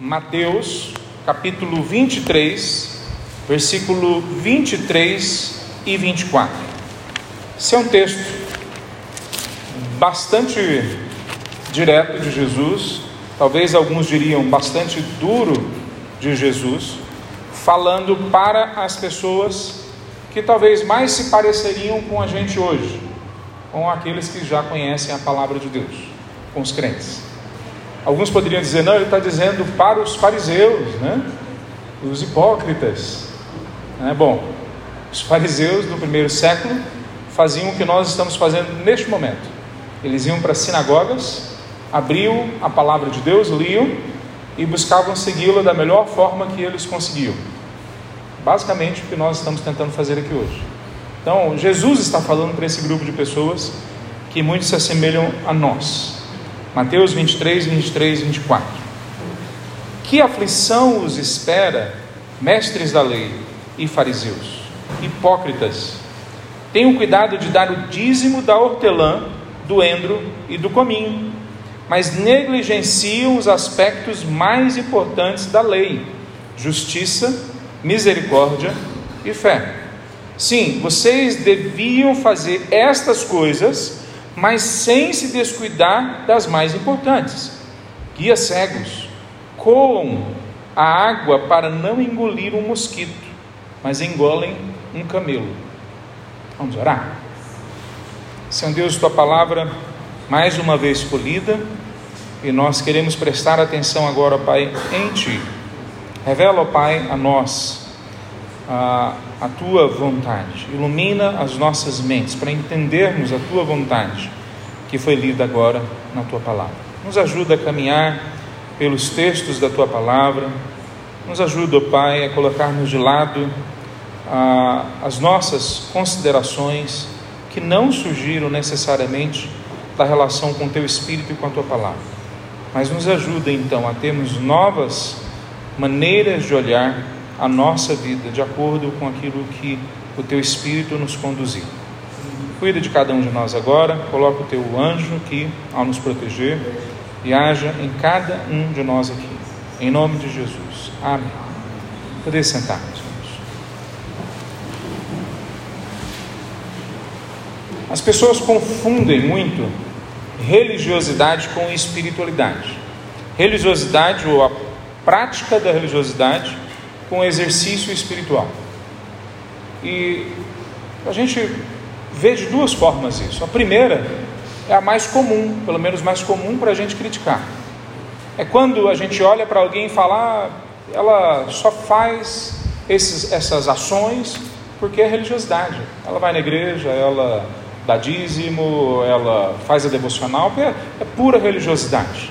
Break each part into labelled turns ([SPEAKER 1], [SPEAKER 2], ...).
[SPEAKER 1] Mateus, capítulo 23, versículo 23 e 24. Esse é um texto bastante direto de Jesus, talvez alguns diriam bastante duro de Jesus, falando para as pessoas que talvez mais se pareceriam com a gente hoje, com aqueles que já conhecem a palavra de Deus, com os crentes. Alguns poderiam dizer, não, ele está dizendo para os fariseus, né? os hipócritas. É, bom, os fariseus do primeiro século faziam o que nós estamos fazendo neste momento. Eles iam para as sinagogas, abriam a palavra de Deus, liam e buscavam segui-la da melhor forma que eles conseguiam. Basicamente o que nós estamos tentando fazer aqui hoje. Então, Jesus está falando para esse grupo de pessoas que muitos se assemelham a nós. Mateus 23, 23, 24. Que aflição os espera, mestres da lei e fariseus, hipócritas? Tenham cuidado de dar o dízimo da hortelã, do endro e do cominho, mas negligenciam os aspectos mais importantes da lei: justiça, misericórdia e fé. Sim, vocês deviam fazer estas coisas, mas sem se descuidar das mais importantes. Guia cegos, coam a água para não engolir um mosquito, mas engolem um camelo. Vamos orar? Senhor Deus, tua palavra mais uma vez escolhida, e nós queremos prestar atenção agora, Pai, em Ti. Revela, Pai, a nós a, a tua vontade, ilumina as nossas mentes para entendermos a tua vontade que foi lida agora na tua palavra. Nos ajuda a caminhar pelos textos da tua palavra, nos ajuda, ó Pai, a colocarmos de lado a, as nossas considerações que não surgiram necessariamente da relação com o teu espírito e com a tua palavra, mas nos ajuda então a termos novas maneiras de olhar a nossa vida de acordo com aquilo que o teu Espírito nos conduzir. Cuida de cada um de nós agora, coloca o teu anjo aqui ao nos proteger e haja em cada um de nós aqui. Em nome de Jesus. Amém. Poder sentar, meus irmãos. As pessoas confundem muito religiosidade com espiritualidade. Religiosidade ou a prática da religiosidade com exercício espiritual. E a gente vê de duas formas isso. A primeira é a mais comum, pelo menos mais comum para a gente criticar. É quando a gente olha para alguém e fala, ah, ela só faz esses, essas ações porque é religiosidade. Ela vai na igreja, ela dá dízimo, ela faz a devocional, é, é pura religiosidade.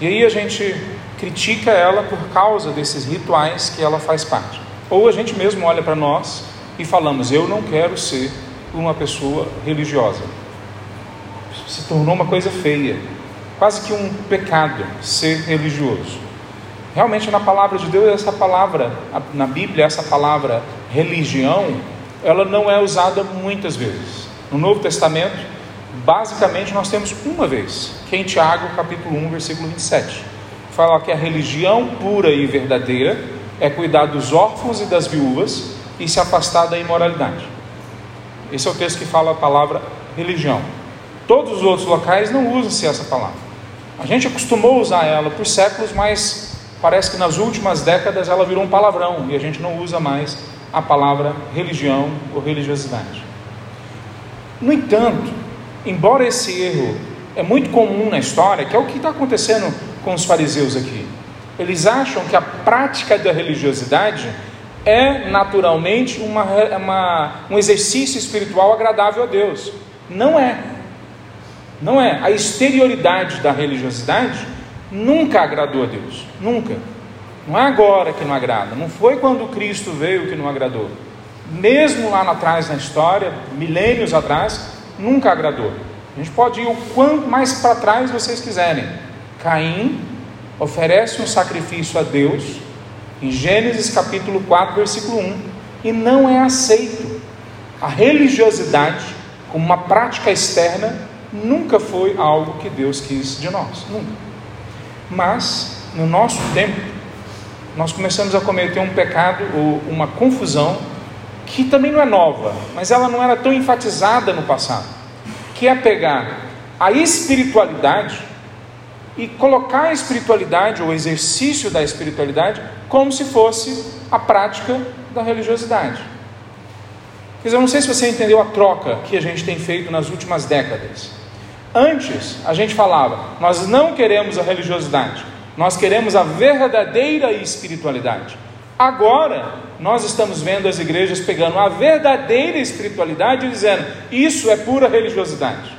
[SPEAKER 1] E aí a gente critica ela por causa desses rituais que ela faz parte. Ou a gente mesmo olha para nós e falamos: Eu não quero ser uma pessoa religiosa. Se tornou uma coisa feia, quase que um pecado ser religioso. Realmente, na palavra de Deus, essa palavra, na Bíblia, essa palavra religião, ela não é usada muitas vezes. No Novo Testamento, basicamente, nós temos uma vez, que é em Tiago, capítulo 1, versículo 27 fala que a religião pura e verdadeira é cuidar dos órfãos e das viúvas e se afastar da imoralidade. Esse é o texto que fala a palavra religião. Todos os outros locais não usam-se essa palavra. A gente acostumou a usar ela por séculos, mas parece que nas últimas décadas ela virou um palavrão e a gente não usa mais a palavra religião ou religiosidade. No entanto, embora esse erro é muito comum na história, que é o que está acontecendo com os fariseus aqui. Eles acham que a prática da religiosidade é naturalmente uma, uma, um exercício espiritual agradável a Deus. Não é. Não é. A exterioridade da religiosidade nunca agradou a Deus. Nunca. Não é agora que não agrada. Não foi quando Cristo veio que não agradou. Mesmo lá atrás na história, milênios atrás, nunca agradou. A gente pode ir o quanto mais para trás vocês quiserem. Caim oferece um sacrifício a Deus, em Gênesis capítulo 4, versículo 1, e não é aceito. A religiosidade, como uma prática externa, nunca foi algo que Deus quis de nós, nunca. Mas no nosso tempo, nós começamos a cometer um pecado ou uma confusão que também não é nova, mas ela não era tão enfatizada no passado, que é pegar a espiritualidade e colocar a espiritualidade ou o exercício da espiritualidade como se fosse a prática da religiosidade. Quer dizer, eu não sei se você entendeu a troca que a gente tem feito nas últimas décadas. Antes, a gente falava, nós não queremos a religiosidade, nós queremos a verdadeira espiritualidade. Agora, nós estamos vendo as igrejas pegando a verdadeira espiritualidade e dizendo, isso é pura religiosidade.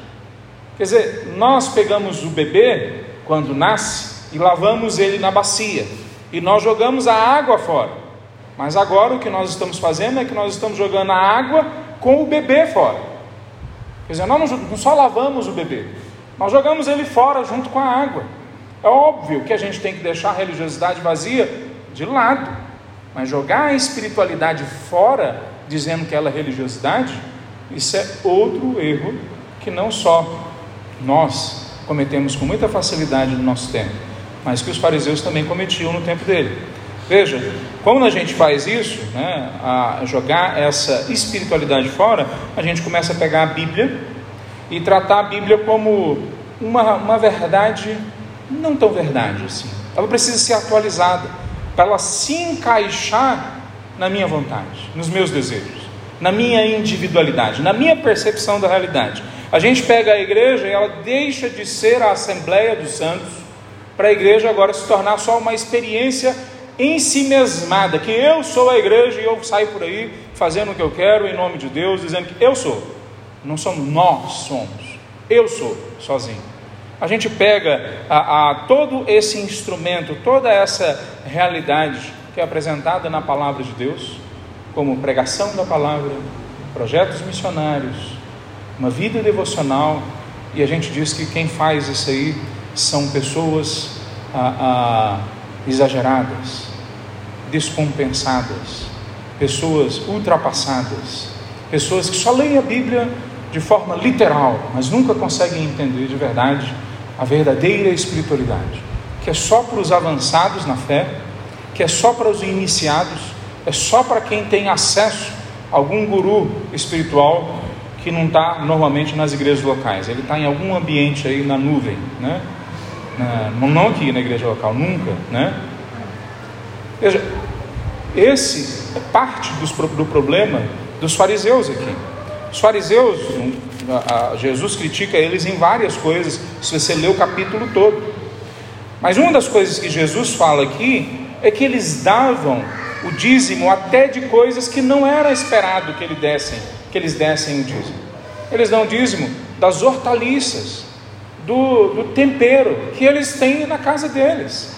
[SPEAKER 1] Quer dizer, nós pegamos o bebê quando nasce e lavamos ele na bacia e nós jogamos a água fora. Mas agora o que nós estamos fazendo é que nós estamos jogando a água com o bebê fora. Quer dizer, nós não só lavamos o bebê, nós jogamos ele fora junto com a água. É óbvio que a gente tem que deixar a religiosidade vazia de lado, mas jogar a espiritualidade fora, dizendo que ela é religiosidade, isso é outro erro que não só nós cometemos com muita facilidade no nosso tempo, mas que os fariseus também cometiam no tempo dele. Veja, quando a gente faz isso, né, a jogar essa espiritualidade fora, a gente começa a pegar a Bíblia e tratar a Bíblia como uma, uma verdade não tão verdade assim. Ela precisa ser atualizada para ela se encaixar na minha vontade, nos meus desejos, na minha individualidade, na minha percepção da realidade. A gente pega a igreja e ela deixa de ser a Assembleia dos Santos para a igreja agora se tornar só uma experiência em si mesmada, que eu sou a igreja e eu saio por aí fazendo o que eu quero em nome de Deus, dizendo que eu sou. Não somos nós somos, eu sou sozinho. A gente pega a, a, todo esse instrumento, toda essa realidade que é apresentada na palavra de Deus, como pregação da palavra, projetos missionários, uma vida devocional, e a gente diz que quem faz isso aí são pessoas ah, ah, exageradas, descompensadas, pessoas ultrapassadas, pessoas que só leem a Bíblia de forma literal, mas nunca conseguem entender de verdade a verdadeira espiritualidade, que é só para os avançados na fé, que é só para os iniciados, é só para quem tem acesso a algum guru espiritual que não está normalmente nas igrejas locais, ele está em algum ambiente aí na nuvem, né? Na, não aqui na igreja local, nunca, né? Veja, esse é parte dos, do problema dos fariseus aqui. Os fariseus, Jesus critica eles em várias coisas, se você ler o capítulo todo. Mas uma das coisas que Jesus fala aqui é que eles davam o dízimo até de coisas que não era esperado que eles dessem, que eles dessem o dízimo. Eles dão dízimo das hortaliças, do, do tempero que eles têm na casa deles.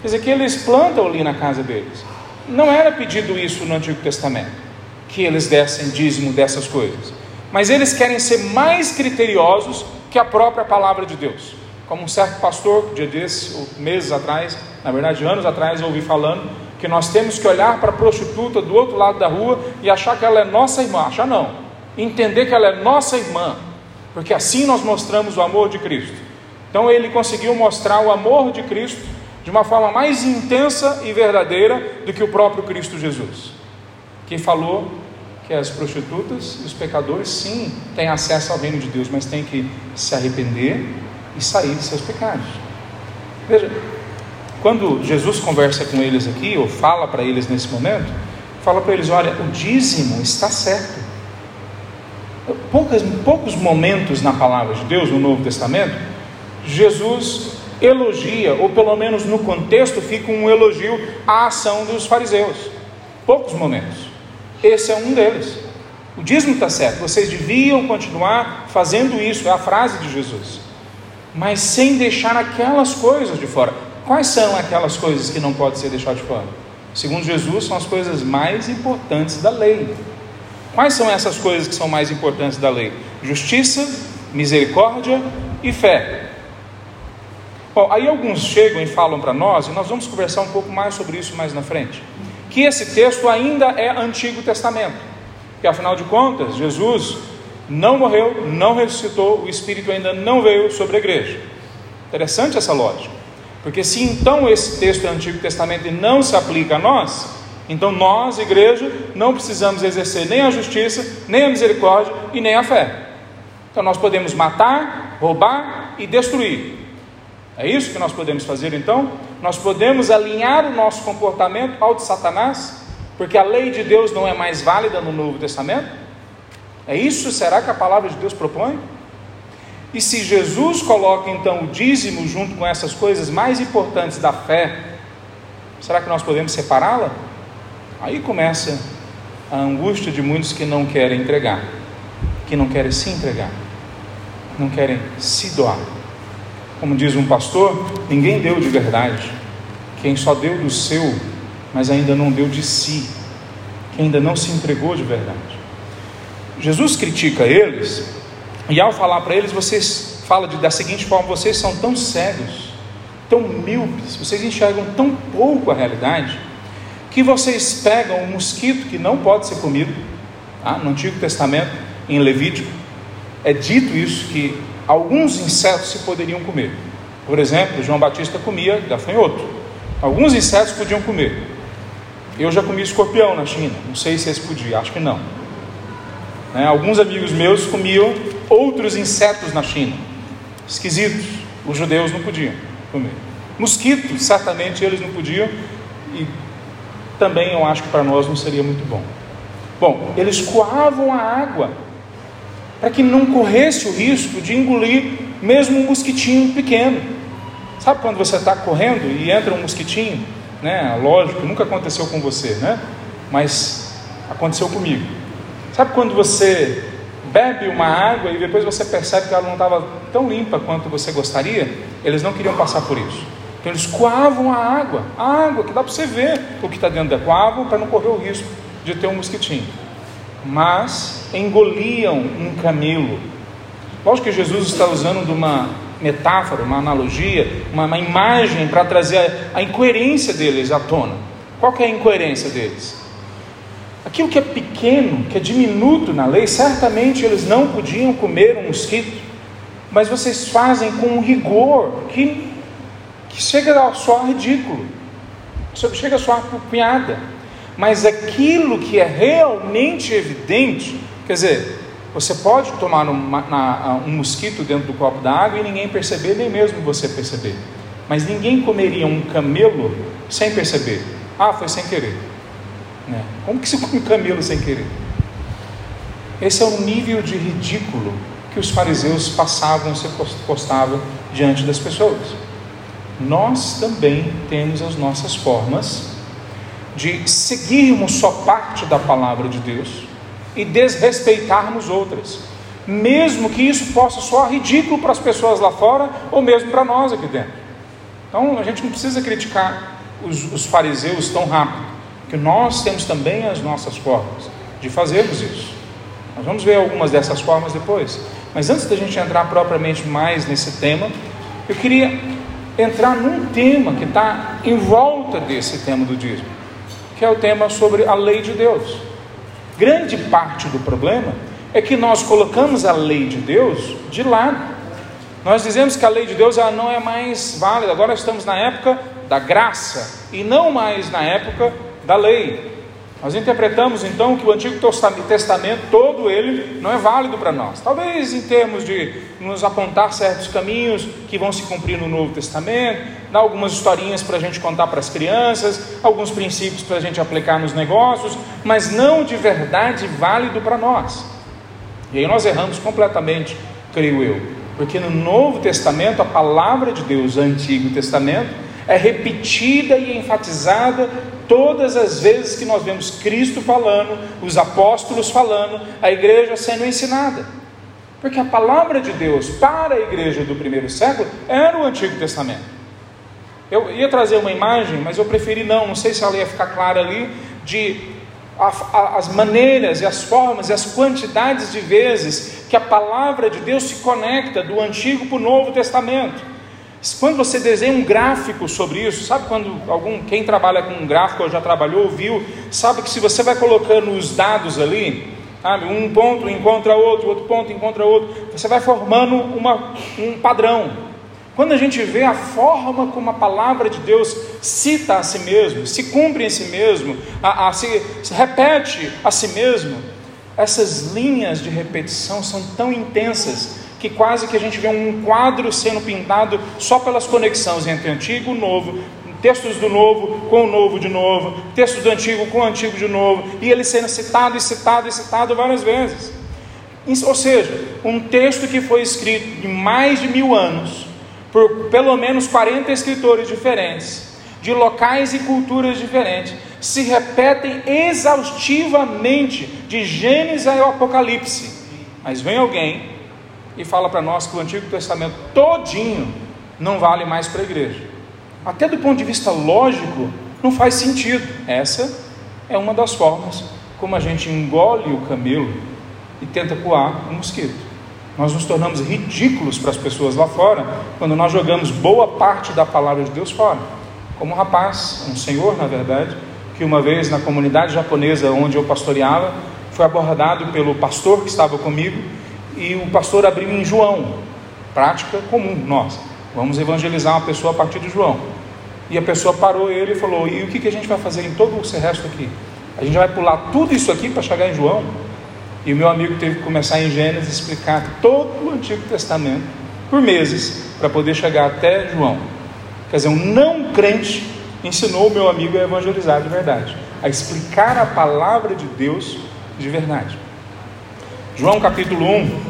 [SPEAKER 1] Quer dizer, que eles plantam ali na casa deles. Não era pedido isso no Antigo Testamento, que eles dessem dízimo dessas coisas. Mas eles querem ser mais criteriosos que a própria palavra de Deus. Como um certo pastor, dia desses, meses atrás, na verdade anos atrás, eu ouvi falando nós temos que olhar para a prostituta do outro lado da rua e achar que ela é nossa irmã. Achar não. Entender que ela é nossa irmã. Porque assim nós mostramos o amor de Cristo. Então ele conseguiu mostrar o amor de Cristo de uma forma mais intensa e verdadeira do que o próprio Cristo Jesus, que falou que as prostitutas e os pecadores, sim, têm acesso ao reino de Deus, mas têm que se arrepender e sair de seus pecados. Veja, quando Jesus conversa com eles aqui, ou fala para eles nesse momento, fala para eles: olha, o dízimo está certo. Poucos, poucos momentos na palavra de Deus, no Novo Testamento, Jesus elogia, ou pelo menos no contexto fica um elogio à ação dos fariseus. Poucos momentos. Esse é um deles. O dízimo está certo, vocês deviam continuar fazendo isso, é a frase de Jesus. Mas sem deixar aquelas coisas de fora. Quais são aquelas coisas que não podem ser deixadas de fora? Segundo Jesus, são as coisas mais importantes da lei. Quais são essas coisas que são mais importantes da lei? Justiça, misericórdia e fé. Bom, aí alguns chegam e falam para nós, e nós vamos conversar um pouco mais sobre isso mais na frente que esse texto ainda é Antigo Testamento, que afinal de contas, Jesus não morreu, não ressuscitou, o Espírito ainda não veio sobre a igreja. Interessante essa lógica. Porque se então esse texto do Antigo Testamento não se aplica a nós, então nós, igreja, não precisamos exercer nem a justiça, nem a misericórdia e nem a fé. Então nós podemos matar, roubar e destruir. É isso que nós podemos fazer então? Nós podemos alinhar o nosso comportamento ao de Satanás, porque a lei de Deus não é mais válida no Novo Testamento? É isso? Será que a palavra de Deus propõe? E se Jesus coloca então o dízimo junto com essas coisas mais importantes da fé, será que nós podemos separá-la? Aí começa a angústia de muitos que não querem entregar, que não querem se entregar, não querem se doar. Como diz um pastor, ninguém deu de verdade. Quem só deu do seu, mas ainda não deu de si, quem ainda não se entregou de verdade. Jesus critica eles, e ao falar para eles, vocês fala da seguinte forma: vocês são tão cegos, tão míopes, vocês enxergam tão pouco a realidade que vocês pegam um mosquito que não pode ser comido, tá? no Antigo Testamento, em Levítico, é dito isso, que alguns insetos se poderiam comer. Por exemplo, João Batista comia gafanhoto. Alguns insetos podiam comer. Eu já comi escorpião na China, não sei se eles podiam, acho que não. Né? Alguns amigos meus comiam outros insetos na China, esquisitos, os judeus não podiam comer. Mosquitos, certamente eles não podiam, e também eu acho que para nós não seria muito bom. Bom, eles coavam a água para que não corresse o risco de engolir mesmo um mosquitinho pequeno. Sabe quando você está correndo e entra um mosquitinho? Né? Lógico, nunca aconteceu com você, né? Mas aconteceu comigo. Sabe quando você bebe uma água e depois você percebe que ela não estava tão limpa quanto você gostaria? Eles não queriam passar por isso. Então eles coavam a água, a água que dá para você ver o que está dentro da coava para não correr o risco de ter um mosquitinho. Mas engoliam um camelo. Lógico que Jesus está usando de uma metáfora, uma analogia, uma, uma imagem para trazer a, a incoerência deles à tona. Qual que é a incoerência deles? Aquilo que é pequeno, que é diminuto na lei, certamente eles não podiam comer um mosquito, mas vocês fazem com um rigor que que chega a soar ridículo, chega a soar piada, mas aquilo que é realmente evidente, quer dizer, você pode tomar uma, na, um mosquito dentro do copo d'água e ninguém perceber, nem mesmo você perceber, mas ninguém comeria um camelo sem perceber, ah, foi sem querer, né? como que se come camelo sem querer? Esse é o nível de ridículo que os fariseus passavam, se postavam diante das pessoas nós também temos as nossas formas de seguirmos só parte da palavra de Deus e desrespeitarmos outras, mesmo que isso possa soar ridículo para as pessoas lá fora ou mesmo para nós aqui dentro. Então a gente não precisa criticar os, os fariseus tão rápido, que nós temos também as nossas formas de fazermos isso. Nós vamos ver algumas dessas formas depois. Mas antes da gente entrar propriamente mais nesse tema, eu queria entrar num tema que está em volta desse tema do dízimo, que é o tema sobre a lei de Deus. Grande parte do problema é que nós colocamos a lei de Deus de lado. Nós dizemos que a lei de Deus ela não é mais válida. Agora estamos na época da graça e não mais na época da lei. Nós interpretamos então que o Antigo Testamento todo ele não é válido para nós. Talvez em termos de nos apontar certos caminhos que vão se cumprir no Novo Testamento, dar algumas historinhas para a gente contar para as crianças, alguns princípios para a gente aplicar nos negócios, mas não de verdade válido para nós. E aí nós erramos completamente, creio eu, porque no Novo Testamento a palavra de Deus, Antigo Testamento, é repetida e enfatizada todas as vezes que nós vemos Cristo falando, os apóstolos falando, a igreja sendo ensinada. Porque a palavra de Deus para a igreja do primeiro século era o Antigo Testamento. Eu ia trazer uma imagem, mas eu preferi não, não sei se ela ia ficar clara ali, de a, a, as maneiras e as formas e as quantidades de vezes que a palavra de Deus se conecta do Antigo para o Novo Testamento. Quando você desenha um gráfico sobre isso, sabe quando algum quem trabalha com um gráfico ou já trabalhou, viu, sabe que se você vai colocando os dados ali, sabe, um ponto encontra outro, outro ponto encontra outro, você vai formando uma, um padrão. quando a gente vê a forma como a palavra de Deus cita a si mesmo, se cumpre em si mesmo, a, a se, se repete a si mesmo, essas linhas de repetição são tão intensas que quase que a gente vê um quadro sendo pintado só pelas conexões entre antigo e novo, textos do novo com o novo de novo, textos do antigo com o antigo de novo, e ele sendo citado e citado e citado várias vezes. Ou seja, um texto que foi escrito em mais de mil anos, por pelo menos 40 escritores diferentes, de locais e culturas diferentes, se repetem exaustivamente de Gênesis ao Apocalipse. Mas vem alguém e fala para nós que o Antigo Testamento todinho não vale mais para a igreja. Até do ponto de vista lógico, não faz sentido. Essa é uma das formas como a gente engole o camelo e tenta coar o mosquito. Nós nos tornamos ridículos para as pessoas lá fora quando nós jogamos boa parte da palavra de Deus fora. Como um rapaz, um senhor, na verdade, que uma vez na comunidade japonesa onde eu pastoreava, foi abordado pelo pastor que estava comigo e o pastor abriu em João, prática comum nossa. Vamos evangelizar uma pessoa a partir de João. E a pessoa parou ele e falou: E o que, que a gente vai fazer em todo o resto aqui? A gente vai pular tudo isso aqui para chegar em João? E o meu amigo teve que começar em Gênesis explicar todo o Antigo Testamento por meses para poder chegar até João. Quer dizer, um não crente ensinou o meu amigo a evangelizar de verdade, a explicar a palavra de Deus de verdade. João capítulo 1,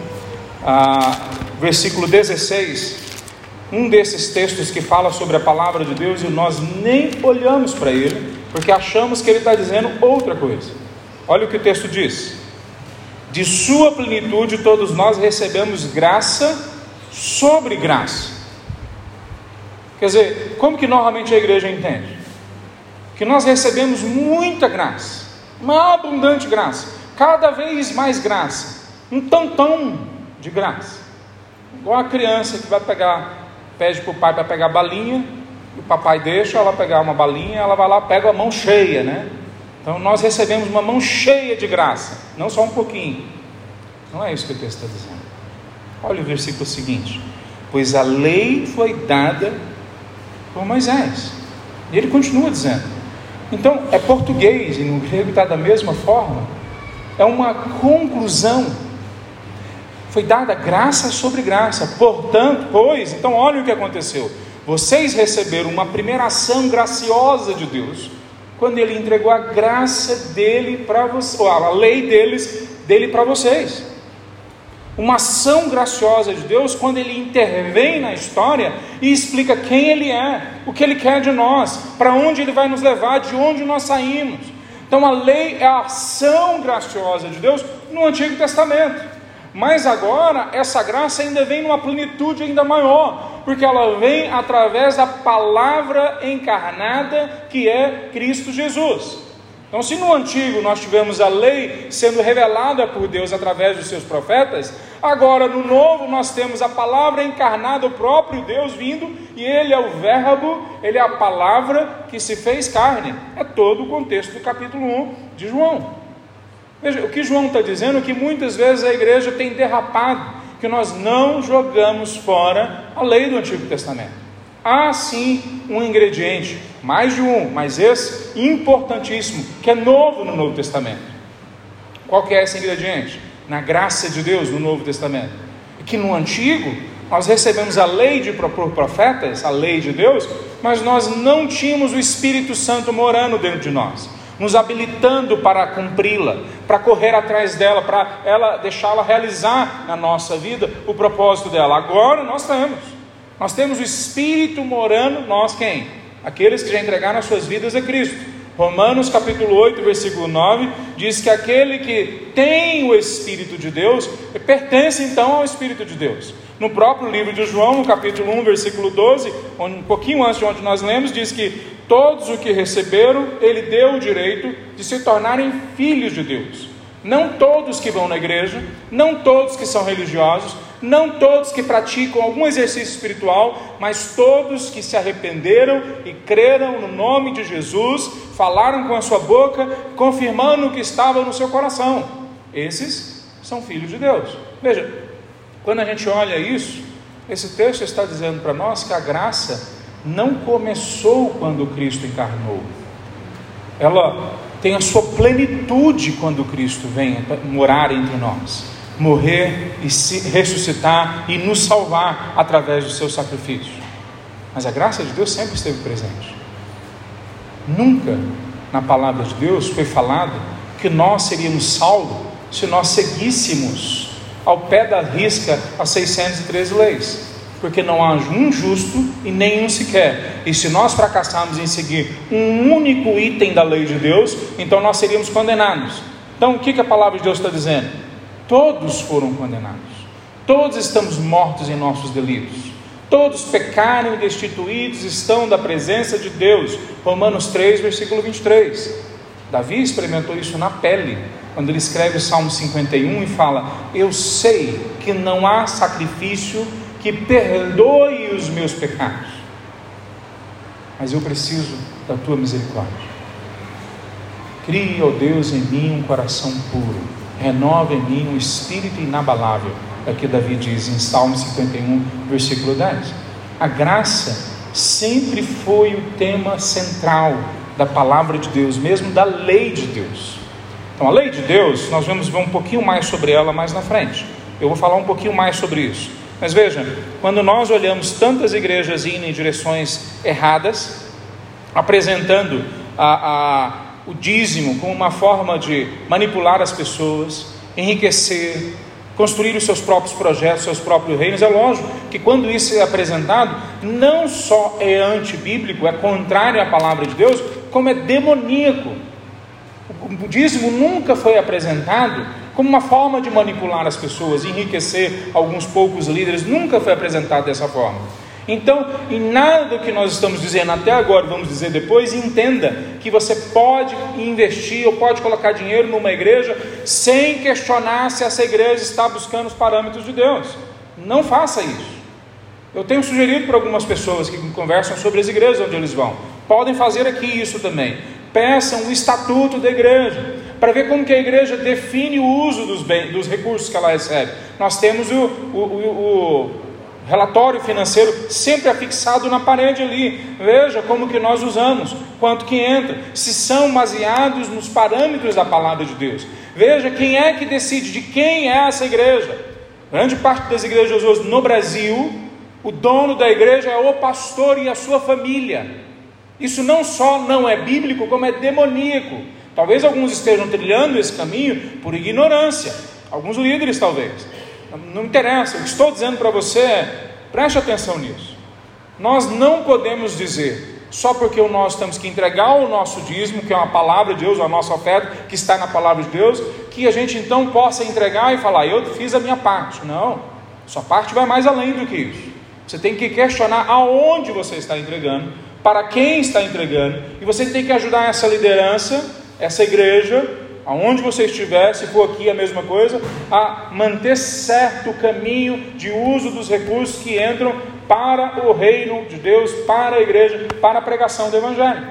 [SPEAKER 1] ah, versículo 16, um desses textos que fala sobre a palavra de Deus e nós nem olhamos para ele, porque achamos que ele está dizendo outra coisa. Olha o que o texto diz: De Sua plenitude todos nós recebemos graça sobre graça. Quer dizer, como que normalmente a igreja entende? Que nós recebemos muita graça, uma abundante graça, cada vez mais graça, um tantão de graça. Igual a criança que vai pegar, pede para o pai para pegar balinha, o papai deixa ela pegar uma balinha, ela vai lá pega a mão cheia, né? Então nós recebemos uma mão cheia de graça, não só um pouquinho. Não é isso que o texto está dizendo. Olha o versículo seguinte: Pois a lei foi dada por Moisés. E ele continua dizendo. Então, é português e no grego está da mesma forma. É uma conclusão. Foi dada graça sobre graça. Portanto, pois, então olha o que aconteceu. Vocês receberam uma primeira ação graciosa de Deus, quando ele entregou a graça dele para vocês, a lei deles, dele para vocês uma ação graciosa de Deus quando Ele intervém na história e explica quem Ele é, o que Ele quer de nós, para onde Ele vai nos levar, de onde nós saímos. Então a lei é a ação graciosa de Deus no Antigo Testamento. Mas agora essa graça ainda vem numa plenitude ainda maior, porque ela vem através da palavra encarnada que é Cristo Jesus. Então, se no antigo nós tivemos a lei sendo revelada por Deus através dos seus profetas, agora no novo nós temos a palavra encarnada, o próprio Deus vindo, e ele é o Verbo, ele é a palavra que se fez carne. É todo o contexto do capítulo 1 de João. Veja, o que João está dizendo é que muitas vezes a igreja tem derrapado, que nós não jogamos fora a lei do Antigo Testamento. Há sim um ingrediente, mais de um, mas esse importantíssimo, que é novo no Novo Testamento. Qual que é esse ingrediente? Na graça de Deus no Novo Testamento. Que no Antigo nós recebemos a lei de profetas, a lei de Deus, mas nós não tínhamos o Espírito Santo morando dentro de nós, nos habilitando para cumpri-la, para correr atrás dela, para ela deixá-la realizar na nossa vida o propósito dela. Agora nós temos. Nós temos o Espírito morando, nós quem? Aqueles que já entregaram as suas vidas a Cristo. Romanos capítulo 8, versículo 9, diz que aquele que tem o Espírito de Deus, pertence então ao Espírito de Deus. No próprio livro de João, no capítulo 1, versículo 12, um pouquinho antes de onde nós lemos, diz que todos o que receberam, ele deu o direito de se tornarem filhos de Deus. Não todos que vão na igreja, não todos que são religiosos, não todos que praticam algum exercício espiritual, mas todos que se arrependeram e creram no nome de Jesus, falaram com a sua boca, confirmando o que estava no seu coração. Esses são filhos de Deus. Veja, quando a gente olha isso, Esse texto está dizendo para nós que a graça não começou quando Cristo encarnou. Ela tem a sua plenitude quando Cristo vem morar entre nós, morrer e se ressuscitar e nos salvar através do seu sacrifício. Mas a graça de Deus sempre esteve presente. Nunca na palavra de Deus foi falado que nós seríamos salvos se nós seguíssemos ao pé da risca as 613 leis porque não há um justo e nenhum sequer. E se nós fracassarmos em seguir um único item da lei de Deus, então nós seríamos condenados. Então, o que, a palavra de Deus está dizendo? Todos foram condenados, todos estamos mortos em nossos delitos, todos pecaram e destituídos estão da presença de Deus. Romanos 3, versículo 23. Davi experimentou isso na pele, quando ele escreve o Salmo 51 e fala: Eu sei que não há sacrifício que perdoe os meus pecados. Mas eu preciso da tua misericórdia. Crie, ó Deus, em mim um coração puro, renova em mim um espírito inabalável. É o que Davi diz em Salmo 51, versículo 10. A graça sempre foi o tema central da palavra de Deus, mesmo da lei de Deus. Então, a lei de Deus, nós vamos ver um pouquinho mais sobre ela mais na frente. Eu vou falar um pouquinho mais sobre isso. Mas veja, quando nós olhamos tantas igrejas indo em direções erradas, apresentando a, a, o dízimo como uma forma de manipular as pessoas, enriquecer, construir os seus próprios projetos, seus próprios reinos, é lógico que quando isso é apresentado, não só é antibíblico, é contrário à palavra de Deus, como é demoníaco. O dízimo nunca foi apresentado como uma forma de manipular as pessoas, enriquecer alguns poucos líderes, nunca foi apresentado dessa forma. Então, em nada do que nós estamos dizendo até agora, vamos dizer depois, entenda que você pode investir ou pode colocar dinheiro numa igreja sem questionar se essa igreja está buscando os parâmetros de Deus. Não faça isso. Eu tenho sugerido para algumas pessoas que conversam sobre as igrejas onde eles vão. Podem fazer aqui isso também. Peçam o estatuto da igreja para ver como que a igreja define o uso dos, dos recursos que ela recebe. Nós temos o, o, o, o relatório financeiro sempre afixado na parede ali. Veja como que nós usamos, quanto que entra, se são baseados nos parâmetros da palavra de Deus. Veja quem é que decide de quem é essa igreja. Grande parte das igrejas hoje no Brasil, o dono da igreja é o pastor e a sua família. Isso não só não é bíblico, como é demoníaco. Talvez alguns estejam trilhando esse caminho por ignorância, alguns líderes talvez. Não interessa, o que estou dizendo para você é, preste atenção nisso. Nós não podemos dizer, só porque nós temos que entregar o nosso dízimo, que é uma palavra de Deus, a nossa oferta, que está na palavra de Deus, que a gente então possa entregar e falar, eu fiz a minha parte. Não, sua parte vai mais além do que isso. Você tem que questionar aonde você está entregando, para quem está entregando, e você tem que ajudar essa liderança essa igreja, aonde você estiver, se for aqui a mesma coisa, a manter certo o caminho de uso dos recursos que entram para o reino de Deus, para a igreja, para a pregação do Evangelho.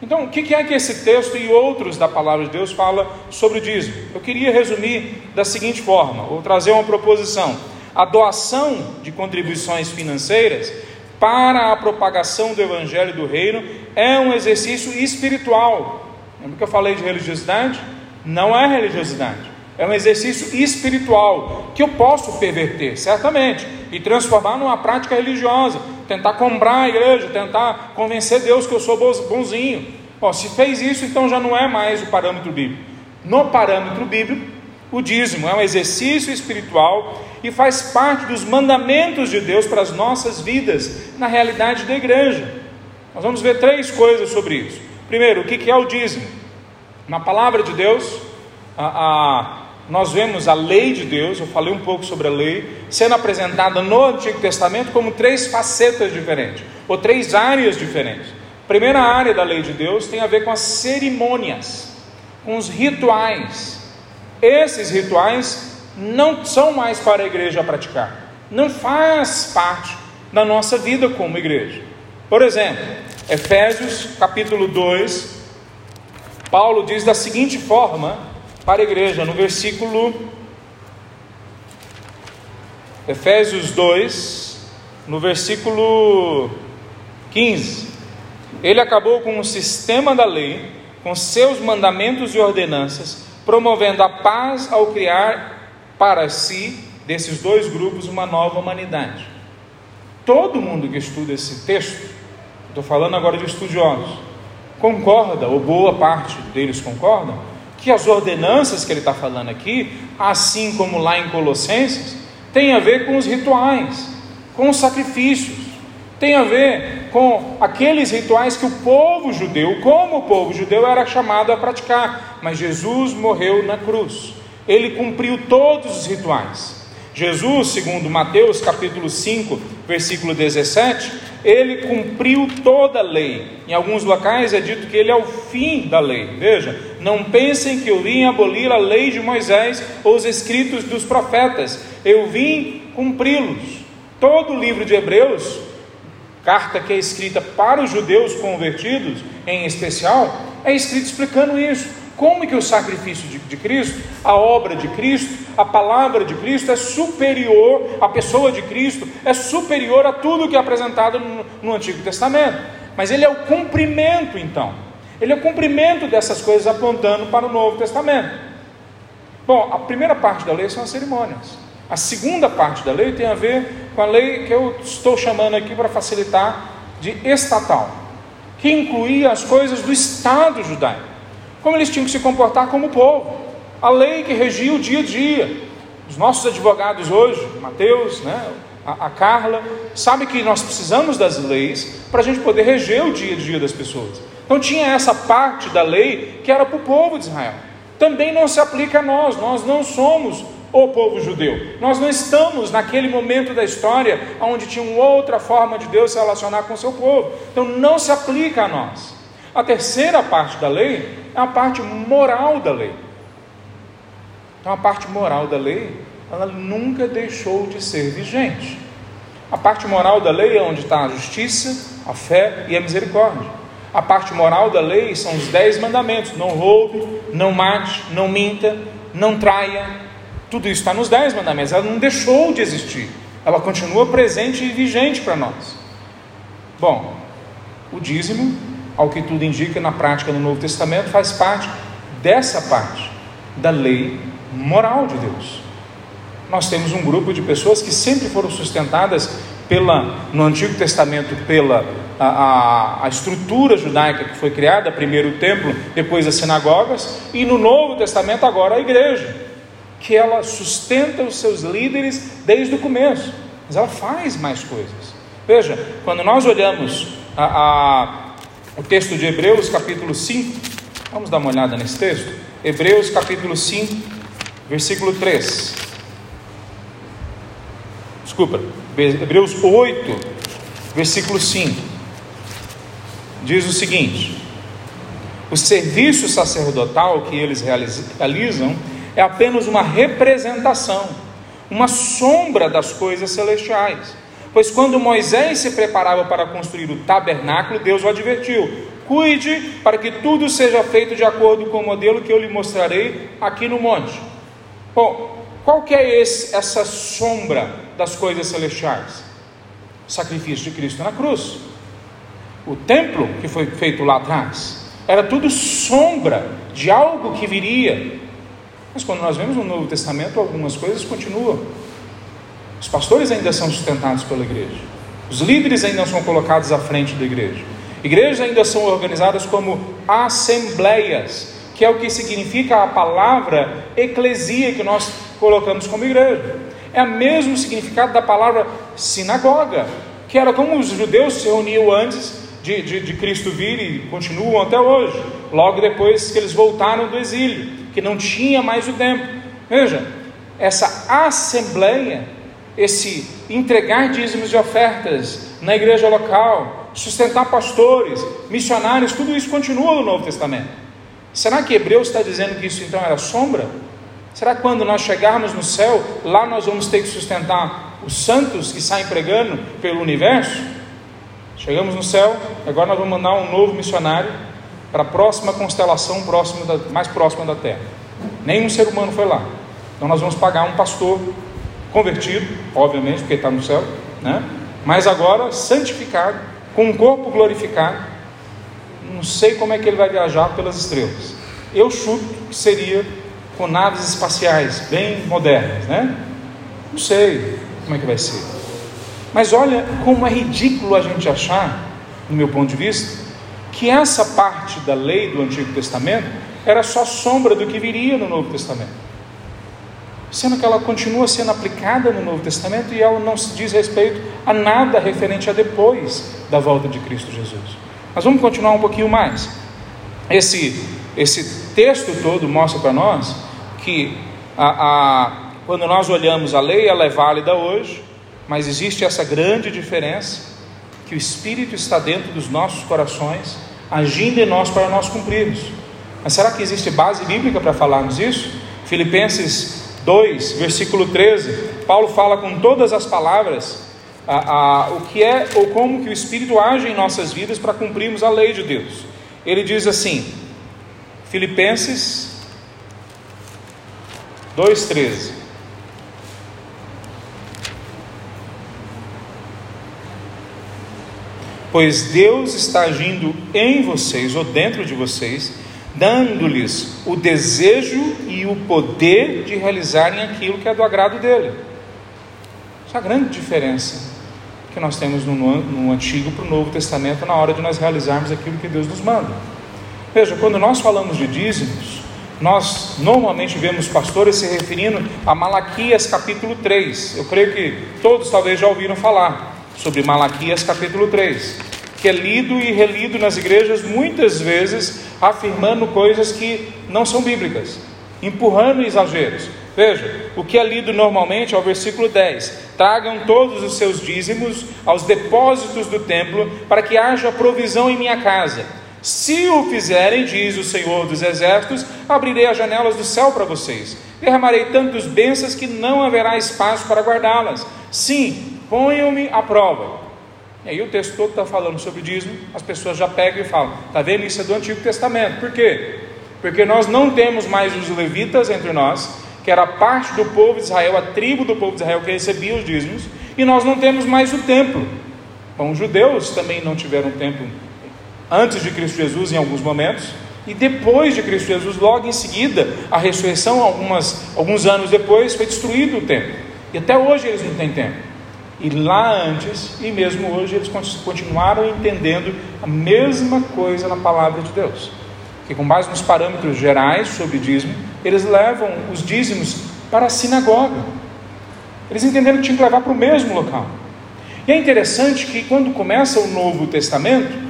[SPEAKER 1] Então, o que é que esse texto e outros da palavra de Deus fala sobre o dízimo? Eu queria resumir da seguinte forma, vou trazer uma proposição. A doação de contribuições financeiras para a propagação do Evangelho do Reino é um exercício espiritual Lembra que eu falei de religiosidade? Não é religiosidade. É um exercício espiritual que eu posso perverter, certamente, e transformar numa prática religiosa. Tentar comprar a igreja, tentar convencer Deus que eu sou bonzinho. Bom, se fez isso, então já não é mais o parâmetro bíblico. No parâmetro bíblico, o dízimo é um exercício espiritual e faz parte dos mandamentos de Deus para as nossas vidas, na realidade da igreja. Nós vamos ver três coisas sobre isso. Primeiro, o que é o dízimo? Na palavra de Deus, a, a, nós vemos a lei de Deus, eu falei um pouco sobre a lei, sendo apresentada no Antigo Testamento como três facetas diferentes, ou três áreas diferentes. A primeira área da lei de Deus tem a ver com as cerimônias, com os rituais. Esses rituais não são mais para a igreja praticar, não faz parte da nossa vida como igreja. Por exemplo, Efésios capítulo 2, Paulo diz da seguinte forma para a igreja, no versículo Efésios 2, no versículo 15. Ele acabou com o sistema da lei, com seus mandamentos e ordenanças, promovendo a paz ao criar para si, desses dois grupos, uma nova humanidade. Todo mundo que estuda esse texto, estou falando agora de estudiosos, concorda, ou boa parte deles concordam, que as ordenanças que ele está falando aqui, assim como lá em Colossenses, tem a ver com os rituais, com os sacrifícios, tem a ver com aqueles rituais que o povo judeu, como o povo judeu, era chamado a praticar. Mas Jesus morreu na cruz, ele cumpriu todos os rituais. Jesus, segundo Mateus capítulo 5, versículo 17, ele cumpriu toda a lei. Em alguns locais é dito que ele é o fim da lei. Veja, não pensem que eu vim abolir a lei de Moisés ou os escritos dos profetas. Eu vim cumpri-los. Todo o livro de Hebreus, carta que é escrita para os judeus convertidos, em especial, é escrito explicando isso como que o sacrifício de, de, Cristo, a obra de Cristo, a palavra de Cristo é superior, a pessoa de Cristo é superior a tudo que é apresentado no, no Antigo Testamento. Mas ele é o cumprimento, então. Ele é o cumprimento dessas coisas apontando para o Novo Testamento. Bom, a primeira parte da lei são as cerimônias. A segunda parte da lei tem a ver com a lei que eu estou chamando aqui para facilitar de estatal, que incluía as coisas do Estado judaico como eles tinham que se comportar como povo, a lei que regia o dia a dia. Os nossos advogados hoje, Mateus, né, a, a Carla, sabe que nós precisamos das leis para a gente poder reger o dia a dia das pessoas. Então tinha essa parte da lei que era para o povo de Israel. Também não se aplica a nós, nós não somos o povo judeu. Nós não estamos naquele momento da história onde tinha outra forma de Deus se relacionar com o seu povo. Então não se aplica a nós. A terceira parte da lei é a parte moral da lei. Então, a parte moral da lei, ela nunca deixou de ser vigente. A parte moral da lei é onde está a justiça, a fé e a misericórdia. A parte moral da lei são os dez mandamentos: não roube, não mate, não minta, não traia. Tudo isso está nos dez mandamentos. Ela não deixou de existir. Ela continua presente e vigente para nós. Bom, o dízimo ao que tudo indica na prática no Novo Testamento, faz parte dessa parte da lei moral de Deus. Nós temos um grupo de pessoas que sempre foram sustentadas pela, no Antigo Testamento pela a, a, a, estrutura judaica que foi criada, primeiro o templo, depois as sinagogas, e no Novo Testamento agora a igreja, que ela sustenta os seus líderes desde o começo, mas ela faz mais coisas. Veja, quando nós olhamos a, a o texto de Hebreus, capítulo 5. Vamos dar uma olhada nesse texto? Hebreus, capítulo 5, versículo 3. Desculpa, Hebreus 8, versículo 5. Diz o seguinte: O serviço sacerdotal que eles realizam é apenas uma representação, uma sombra das coisas celestiais Pois quando Moisés se preparava para construir o tabernáculo, Deus o advertiu: Cuide para que tudo seja feito de acordo com o modelo que eu lhe mostrarei aqui no monte. Bom, qual que é esse, essa sombra das coisas celestiais? O sacrifício de Cristo na cruz. O templo que foi feito lá atrás era tudo sombra de algo que viria. Mas quando nós vemos no Novo Testamento, algumas coisas continuam. Os pastores ainda são sustentados pela igreja. Os líderes ainda são colocados à frente da igreja. Igrejas ainda são organizadas como assembleias, que é o que significa a palavra eclesia que nós colocamos como igreja. É o mesmo significado da palavra sinagoga, que era como os judeus se reuniam antes de, de, de Cristo vir e continuam até hoje, logo depois que eles voltaram do exílio, que não tinha mais o templo. Veja, essa assembleia esse entregar dízimos e ofertas na igreja local, sustentar pastores, missionários, tudo isso continua no Novo Testamento. Será que Hebreus está dizendo que isso então era sombra? Será que quando nós chegarmos no céu, lá nós vamos ter que sustentar os santos que saem pregando pelo universo? Chegamos no céu, agora nós vamos mandar um novo missionário para a próxima constelação próxima da, mais próxima da Terra. Nenhum ser humano foi lá. Então nós vamos pagar um pastor convertido, obviamente, porque está no céu, né? mas agora santificado, com um corpo glorificado. Não sei como é que ele vai viajar pelas estrelas. Eu chuto que seria com naves espaciais bem modernas, né? Não sei como é que vai ser. Mas olha como é ridículo a gente achar, no meu ponto de vista, que essa parte da lei do Antigo Testamento era só sombra do que viria no Novo Testamento. Sendo que ela continua sendo aplicada no Novo Testamento e ela não se diz respeito a nada referente a depois da volta de Cristo Jesus. Mas vamos continuar um pouquinho mais. Esse, esse texto todo mostra para nós que a, a, quando nós olhamos a lei, ela é válida hoje, mas existe essa grande diferença que o Espírito está dentro dos nossos corações, agindo em nós para nós cumprirmos. Mas será que existe base bíblica para falarmos isso? Filipenses 2, versículo 13, Paulo fala com todas as palavras a, a, o que é ou como que o Espírito age em nossas vidas para cumprirmos a lei de Deus. Ele diz assim, Filipenses 2,13. Pois Deus está agindo em vocês ou dentro de vocês, dando-lhes o desejo e o poder de realizarem aquilo que é do agrado dele. Essa é a grande diferença que nós temos no, no Antigo para o Novo Testamento na hora de nós realizarmos aquilo que Deus nos manda. Veja, quando nós falamos de dízimos, nós normalmente vemos pastores se referindo a Malaquias capítulo 3. Eu creio que todos talvez já ouviram falar sobre Malaquias capítulo 3, que é lido e relido nas igrejas muitas vezes afirmando coisas que não são bíblicas, empurrando exageros. Veja, o que é lido normalmente é o versículo 10: Tragam todos os seus dízimos aos depósitos do templo, para que haja provisão em minha casa. Se o fizerem, diz o Senhor dos Exércitos, abrirei as janelas do céu para vocês. Derramarei tantos bênçãos que não haverá espaço para guardá-las. Sim, ponham-me à prova. E aí o texto todo está falando sobre dízimo, as pessoas já pegam e falam, está vendo? Isso é do Antigo Testamento. Por quê? Porque nós não temos mais os levitas entre nós, que era parte do povo de Israel, a tribo do povo de Israel que recebia os dízimos, e nós não temos mais o templo. Bom, os judeus também não tiveram templo antes de Cristo Jesus em alguns momentos, e depois de Cristo Jesus, logo em seguida, a ressurreição, algumas, alguns anos depois, foi destruído o templo. E até hoje eles não têm templo. E lá antes, e mesmo hoje, eles continuaram entendendo a mesma coisa na palavra de Deus. Que com base nos parâmetros gerais sobre dízimo, eles levam os dízimos para a sinagoga. Eles entenderam que tinham que levar para o mesmo local. E é interessante que quando começa o Novo Testamento,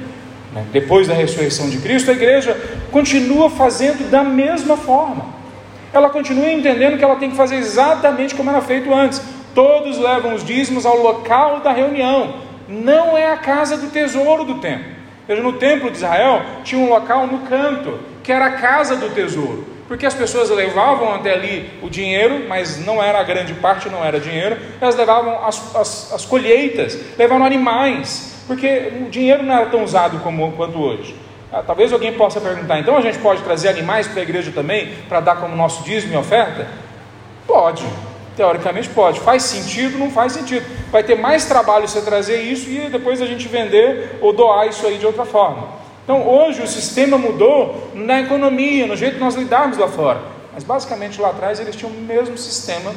[SPEAKER 1] né? Depois da ressurreição de Cristo, a igreja continua fazendo da mesma forma. Ela continua entendendo que ela tem que fazer exatamente como era feito antes. Todos levam os dízimos ao local da reunião, não é a casa do tesouro do templo. Veja, no templo de Israel tinha um local no canto, que era a casa do tesouro, porque as pessoas levavam até ali o dinheiro, mas não era a grande parte, não era dinheiro, elas levavam as, as, as colheitas, levavam animais, porque o dinheiro não era tão usado como, quanto hoje. Ah, talvez alguém possa perguntar, então a gente pode trazer animais para a igreja também, para dar como nosso dízimo e oferta? Pode, teoricamente pode. Faz sentido? Não faz sentido. Vai ter mais trabalho você trazer isso e depois a gente vender ou doar isso aí de outra forma. Então hoje o sistema mudou na economia, no jeito que nós lidarmos lá fora. Mas basicamente lá atrás eles tinham o mesmo sistema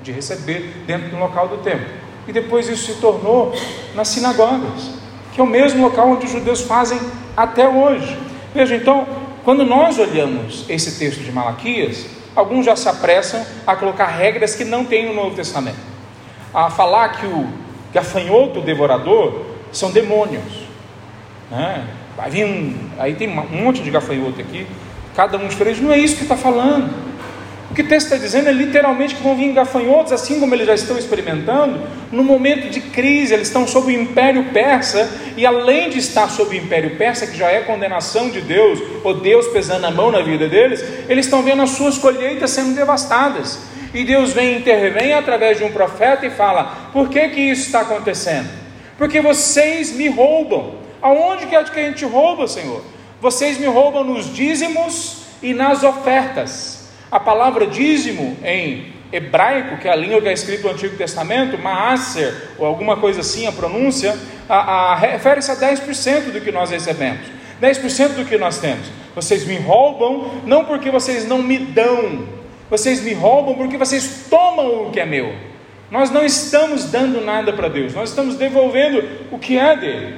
[SPEAKER 1] de receber dentro do local do templo e depois isso se tornou nas sinagogas, que é o mesmo local onde os judeus fazem até hoje. Veja, então, quando nós olhamos esse texto de Malaquias, alguns já se apressam a colocar regras que não tem no Novo Testamento, a falar que o gafanhoto devorador são demônios. Né? Vir um, aí tem um monte de gafanhoto aqui, cada um diferente, não é isso que está falando. O que o texto está dizendo é literalmente que vão vir gafanhotos, assim como eles já estão experimentando, no momento de crise, eles estão sob o império persa, e além de estar sob o império persa, que já é condenação de Deus, ou Deus pesando a mão na vida deles, eles estão vendo as suas colheitas sendo devastadas. E Deus vem e intervém através de um profeta e fala: por que, que isso está acontecendo? Porque vocês me roubam. Aonde que é que a gente rouba, Senhor? Vocês me roubam nos dízimos e nas ofertas. A palavra dízimo em hebraico, que é a língua que é escrita no Antigo Testamento, Maaser, ou alguma coisa assim, a pronúncia, refere-se a 10% do que nós recebemos, 10% do que nós temos. Vocês me roubam não porque vocês não me dão, vocês me roubam porque vocês tomam o que é meu. Nós não estamos dando nada para Deus, nós estamos devolvendo o que é dele.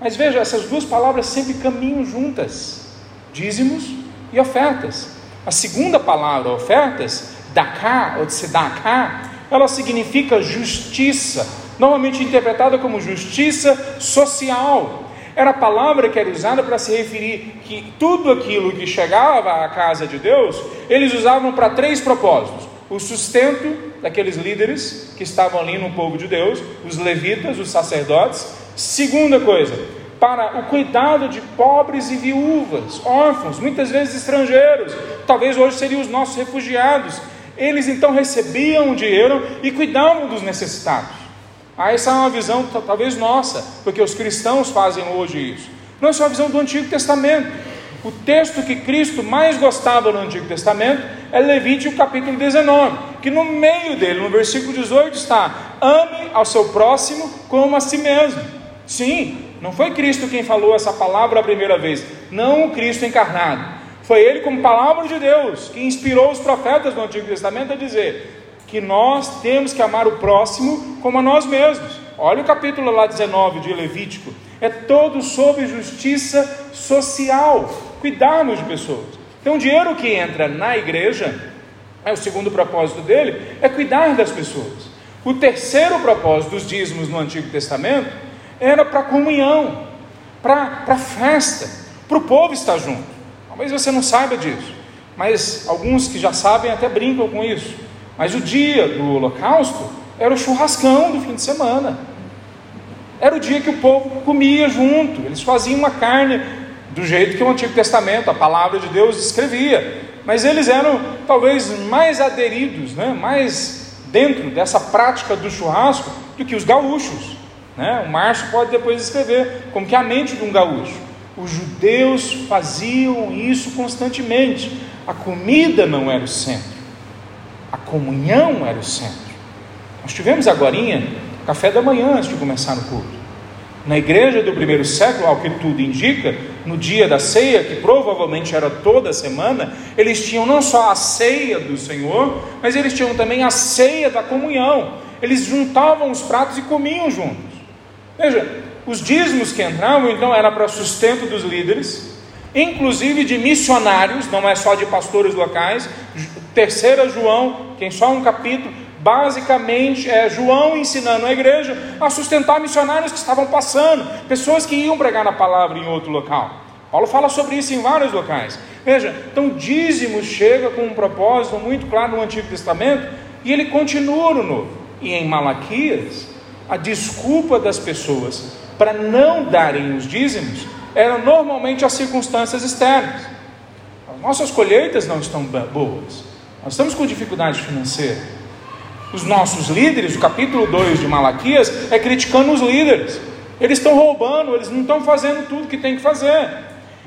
[SPEAKER 1] Mas veja, essas duas palavras sempre caminham juntas: dízimos e ofertas. A segunda palavra, ofertas, daká ou tzedaká, ela significa justiça, normalmente interpretada como justiça social. Era a palavra que era usada para se referir que tudo aquilo que chegava à casa de Deus, eles usavam para três propósitos: o sustento daqueles líderes que estavam ali no povo de Deus, os levitas, os sacerdotes. Segunda coisa, para o cuidado de pobres e viúvas, órfãos, muitas vezes estrangeiros, talvez hoje seriam os nossos refugiados. Eles então recebiam o dinheiro e cuidavam dos necessitados. Ah, essa é uma visão talvez nossa, porque os cristãos fazem hoje isso. Não, é uma visão do Antigo Testamento. O texto que Cristo mais gostava no Antigo Testamento é Levítico capítulo 19, que no meio dele, no versículo 18, está: ame ao seu próximo como a si mesmo. Sim, não foi Cristo quem falou essa palavra a primeira vez, não o Cristo encarnado. Foi ele, como palavra de Deus, que inspirou os profetas do Antigo Testamento a dizer que nós temos que amar o próximo como a nós mesmos. Olha o capítulo lá 19 de Levítico, é todo sobre justiça social, cuidarmos de pessoas. Então, o dinheiro que entra na igreja, é o segundo propósito dele, é cuidar das pessoas. O terceiro propósito dos dízimos no Antigo Testamento era para comunhão, para festa, para o povo estar junto. Talvez você não saiba disso, mas alguns que já sabem até brincam com isso. Mas o dia do holocausto era o churrascão do fim de semana. Era o dia que o povo comia junto, eles faziam uma carne do jeito que o Antigo Testamento, a palavra de Deus, escrevia. Mas eles eram talvez mais aderidos, né? mais dentro dessa prática do churrasco do que os gaúchos. Né? O Márcio pode depois escrever como que a mente de um gaúcho. Os judeus faziam isso constantemente. A comida não era o centro, a comunhão era o centro. Nós tivemos agora café da manhã antes de começar no culto. Na igreja do primeiro século, ao que tudo indica, no dia da ceia, que provavelmente era toda semana, eles tinham não só a ceia do Senhor, mas eles tinham também a ceia da comunhão. Eles juntavam os pratos e comiam juntos. Veja, os dízimos que entravam então era para sustento dos líderes, inclusive de missionários, não é só de pastores locais. Terceira João, que em só um capítulo, basicamente é João ensinando a igreja a sustentar missionários que estavam passando, pessoas que iam pregar a palavra em outro local. Paulo fala sobre isso em vários locais. Veja, então dízimo chega com um propósito muito claro no Antigo Testamento e ele continua no Novo. E em Malaquias, a desculpa das pessoas para não darem os dízimos eram normalmente as circunstâncias externas. As nossas colheitas não estão boas, nós estamos com dificuldade financeira. Os nossos líderes, o capítulo 2 de Malaquias, é criticando os líderes. Eles estão roubando, eles não estão fazendo tudo que tem que fazer.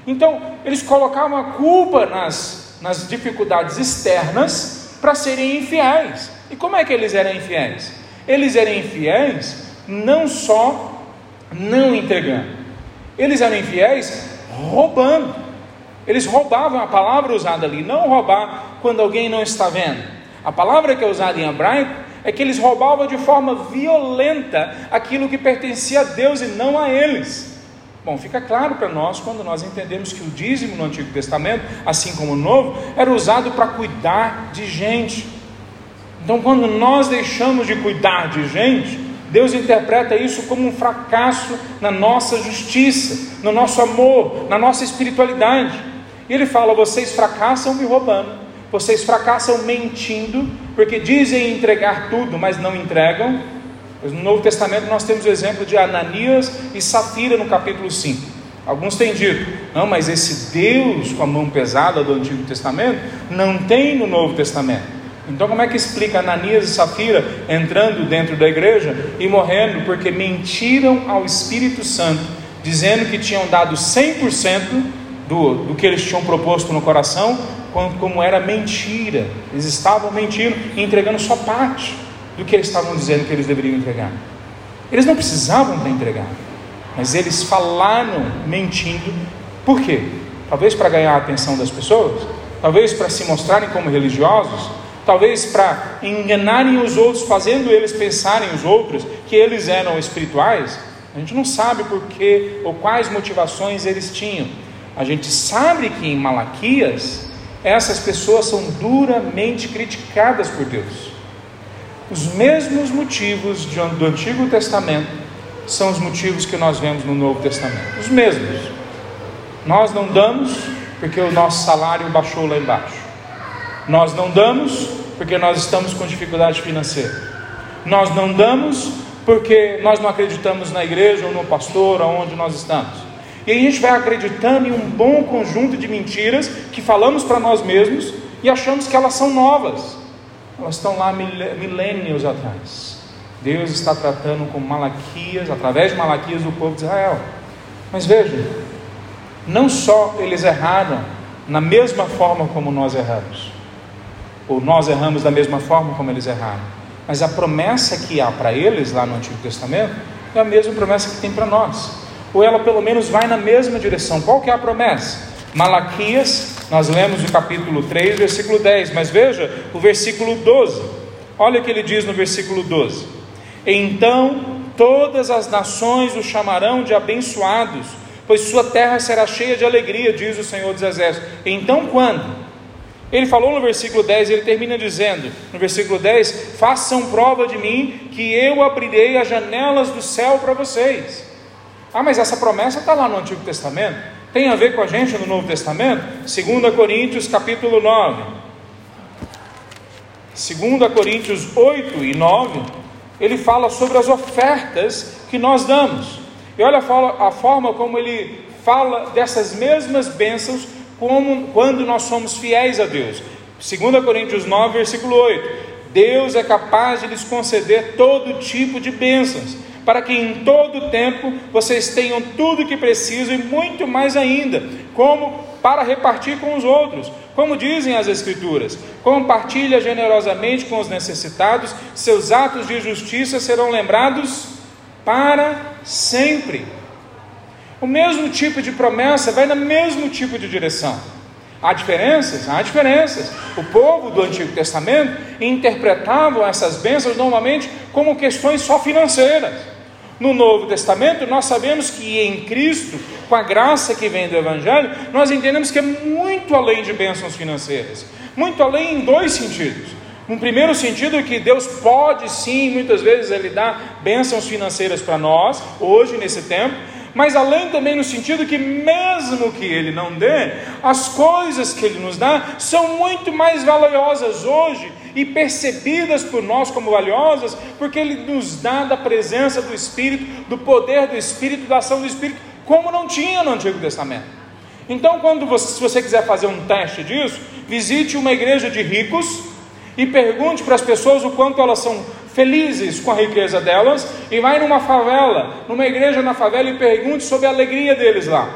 [SPEAKER 1] Então, eles colocavam a culpa nas, nas dificuldades externas para serem infiéis. E como é que eles eram infiéis? Eles eram infiéis não só não entregando, eles eram infiéis roubando. Eles roubavam a palavra usada ali, não roubar quando alguém não está vendo. A palavra que é usada em hebraico é que eles roubavam de forma violenta aquilo que pertencia a Deus e não a eles. Bom, fica claro para nós quando nós entendemos que o dízimo no Antigo Testamento, assim como no Novo, era usado para cuidar de gente. Então, quando nós deixamos de cuidar de gente, Deus interpreta isso como um fracasso na nossa justiça, no nosso amor, na nossa espiritualidade. E ele fala: vocês fracassam me roubando, vocês fracassam mentindo, porque dizem entregar tudo, mas não entregam. No Novo Testamento nós temos o exemplo de Ananias e Safira no capítulo 5. Alguns têm dito, não, mas esse Deus com a mão pesada do Antigo Testamento não tem no Novo Testamento. Então, como é que explica Ananias e Safira entrando dentro da igreja e morrendo porque mentiram ao Espírito Santo, dizendo que tinham dado 100% do, do que eles tinham proposto no coração, como era mentira. Eles estavam mentindo e entregando só parte do que eles estavam dizendo que eles deveriam entregar. Eles não precisavam ter entregado, mas eles falaram mentindo. Por quê? Talvez para ganhar a atenção das pessoas, talvez para se mostrarem como religiosos, talvez para enganarem os outros, fazendo eles pensarem os outros que eles eram espirituais. A gente não sabe por que ou quais motivações eles tinham. A gente sabe que em Malaquias essas pessoas são duramente criticadas por Deus. Os mesmos motivos do Antigo Testamento são os motivos que nós vemos no Novo Testamento. Os mesmos. Nós não damos porque o nosso salário baixou lá embaixo. Nós não damos porque nós estamos com dificuldade financeira. Nós não damos porque nós não acreditamos na igreja ou no pastor, aonde nós estamos. E a gente vai acreditando em um bom conjunto de mentiras que falamos para nós mesmos e achamos que elas são novas. Elas estão lá milênios atrás. Deus está tratando com Malaquias, através de Malaquias, o povo de Israel. Mas veja, não só eles erraram na mesma forma como nós erramos, ou nós erramos da mesma forma como eles erraram, mas a promessa que há para eles lá no Antigo Testamento é a mesma promessa que tem para nós, ou ela pelo menos vai na mesma direção. Qual que é a promessa? Malaquias, nós lemos o capítulo 3, versículo 10, mas veja o versículo 12. Olha o que ele diz no versículo 12: Então todas as nações o chamarão de abençoados, pois sua terra será cheia de alegria, diz o Senhor dos Exércitos. Então quando? Ele falou no versículo 10, ele termina dizendo, no versículo 10: Façam prova de mim, que eu abrirei as janelas do céu para vocês. Ah, mas essa promessa está lá no Antigo Testamento? Tem a ver com a gente no Novo Testamento? 2 Coríntios capítulo 9. 2 Coríntios 8 e 9, ele fala sobre as ofertas que nós damos. E olha a forma como ele fala dessas mesmas bênçãos como, quando nós somos fiéis a Deus. 2 Coríntios 9, versículo 8. Deus é capaz de lhes conceder todo tipo de bênçãos, para que em todo tempo vocês tenham tudo o que precisam e muito mais ainda, como para repartir com os outros. Como dizem as Escrituras, compartilha generosamente com os necessitados, seus atos de justiça serão lembrados para sempre. O mesmo tipo de promessa vai no mesmo tipo de direção. Há diferenças? Há diferenças. O povo do Antigo Testamento interpretavam essas bênçãos normalmente como questões só financeiras. No Novo Testamento, nós sabemos que em Cristo, com a graça que vem do Evangelho, nós entendemos que é muito além de bênçãos financeiras. Muito além em dois sentidos. Um primeiro sentido é que Deus pode sim, muitas vezes, Ele dá bênçãos financeiras para nós, hoje, nesse tempo, mas além também no sentido que, mesmo que Ele não dê, as coisas que Ele nos dá são muito mais valiosas hoje e percebidas por nós como valiosas, porque Ele nos dá da presença do Espírito, do poder do Espírito, da ação do Espírito, como não tinha no Antigo Testamento. Então, quando você, se você quiser fazer um teste disso, visite uma igreja de ricos e pergunte para as pessoas o quanto elas são felizes com a riqueza delas, e vai numa favela, numa igreja na favela e pergunte sobre a alegria deles lá.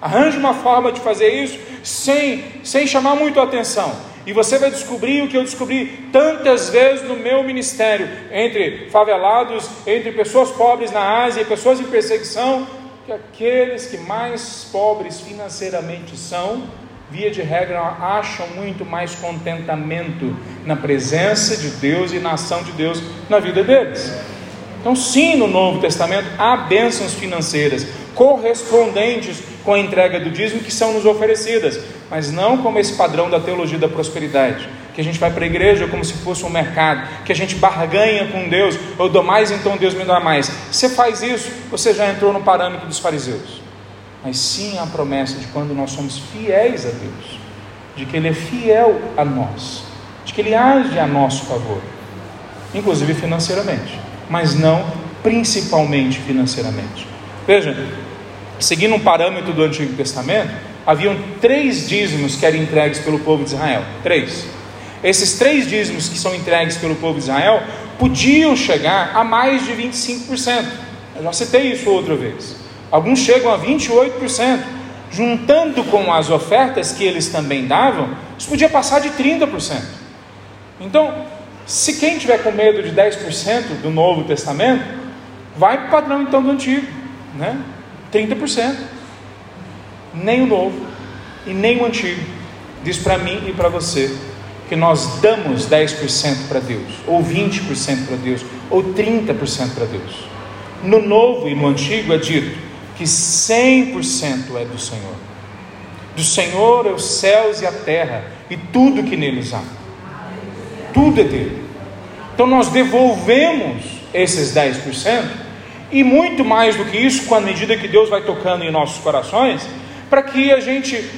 [SPEAKER 1] Arranje uma forma de fazer isso sem, sem chamar muito a atenção. E você vai descobrir o que eu descobri tantas vezes no meu ministério, entre favelados, entre pessoas pobres na Ásia pessoas em perseguição, que aqueles que mais pobres financeiramente são, via de regra, acham muito mais contentamento na presença de Deus e na ação de Deus na vida deles. Então, sim, no Novo Testamento há bênçãos financeiras correspondentes com a entrega do dízimo que são nos oferecidas, mas não como esse padrão da teologia da prosperidade, que a gente vai para a igreja como se fosse um mercado, que a gente barganha com Deus, eu dou mais, então Deus me dá mais. Você faz isso, você já entrou no parâmetro dos fariseus mas sim a promessa de quando nós somos fiéis a Deus, de que Ele é fiel a nós, de que Ele age a nosso favor, inclusive financeiramente, mas não principalmente financeiramente. Veja, seguindo um parâmetro do Antigo Testamento, haviam três dízimos que eram entregues pelo povo de Israel. Três. Esses três dízimos que são entregues pelo povo de Israel podiam chegar a mais de 25%. Eu já citei isso outra vez. Alguns chegam a 28%. juntando com as ofertas que eles também davam, isso podia passar de 30%. Então, se quem tiver com medo de 10% do Novo Testamento, vai para o padrão então do Antigo, né? 30%. Nem o Novo e nem o Antigo. Diz para mim e para você que nós damos 10% para Deus, ou 20% para Deus, ou 30% para Deus. No Novo e no Antigo é dito que 100% é do Senhor. Do Senhor é os céus e a terra e tudo que neles há. Tudo é dele. Então nós devolvemos esses 10% e muito mais do que isso, com a medida que Deus vai tocando em nossos corações, para que a gente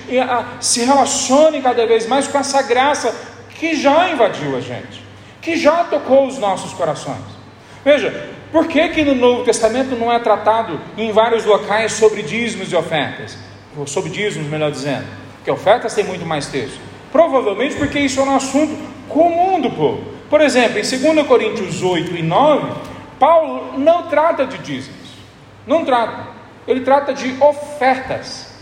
[SPEAKER 1] se relacione cada vez mais com essa graça que já invadiu a gente, que já tocou os nossos corações. Veja, por que, que no Novo Testamento não é tratado em vários locais sobre dízimos e ofertas? Ou sobre dízimos, melhor dizendo. Porque ofertas tem muito mais texto. Provavelmente porque isso é um assunto comum do povo. Por exemplo, em 2 Coríntios 8 e 9, Paulo não trata de dízimos. Não trata. Ele trata de ofertas.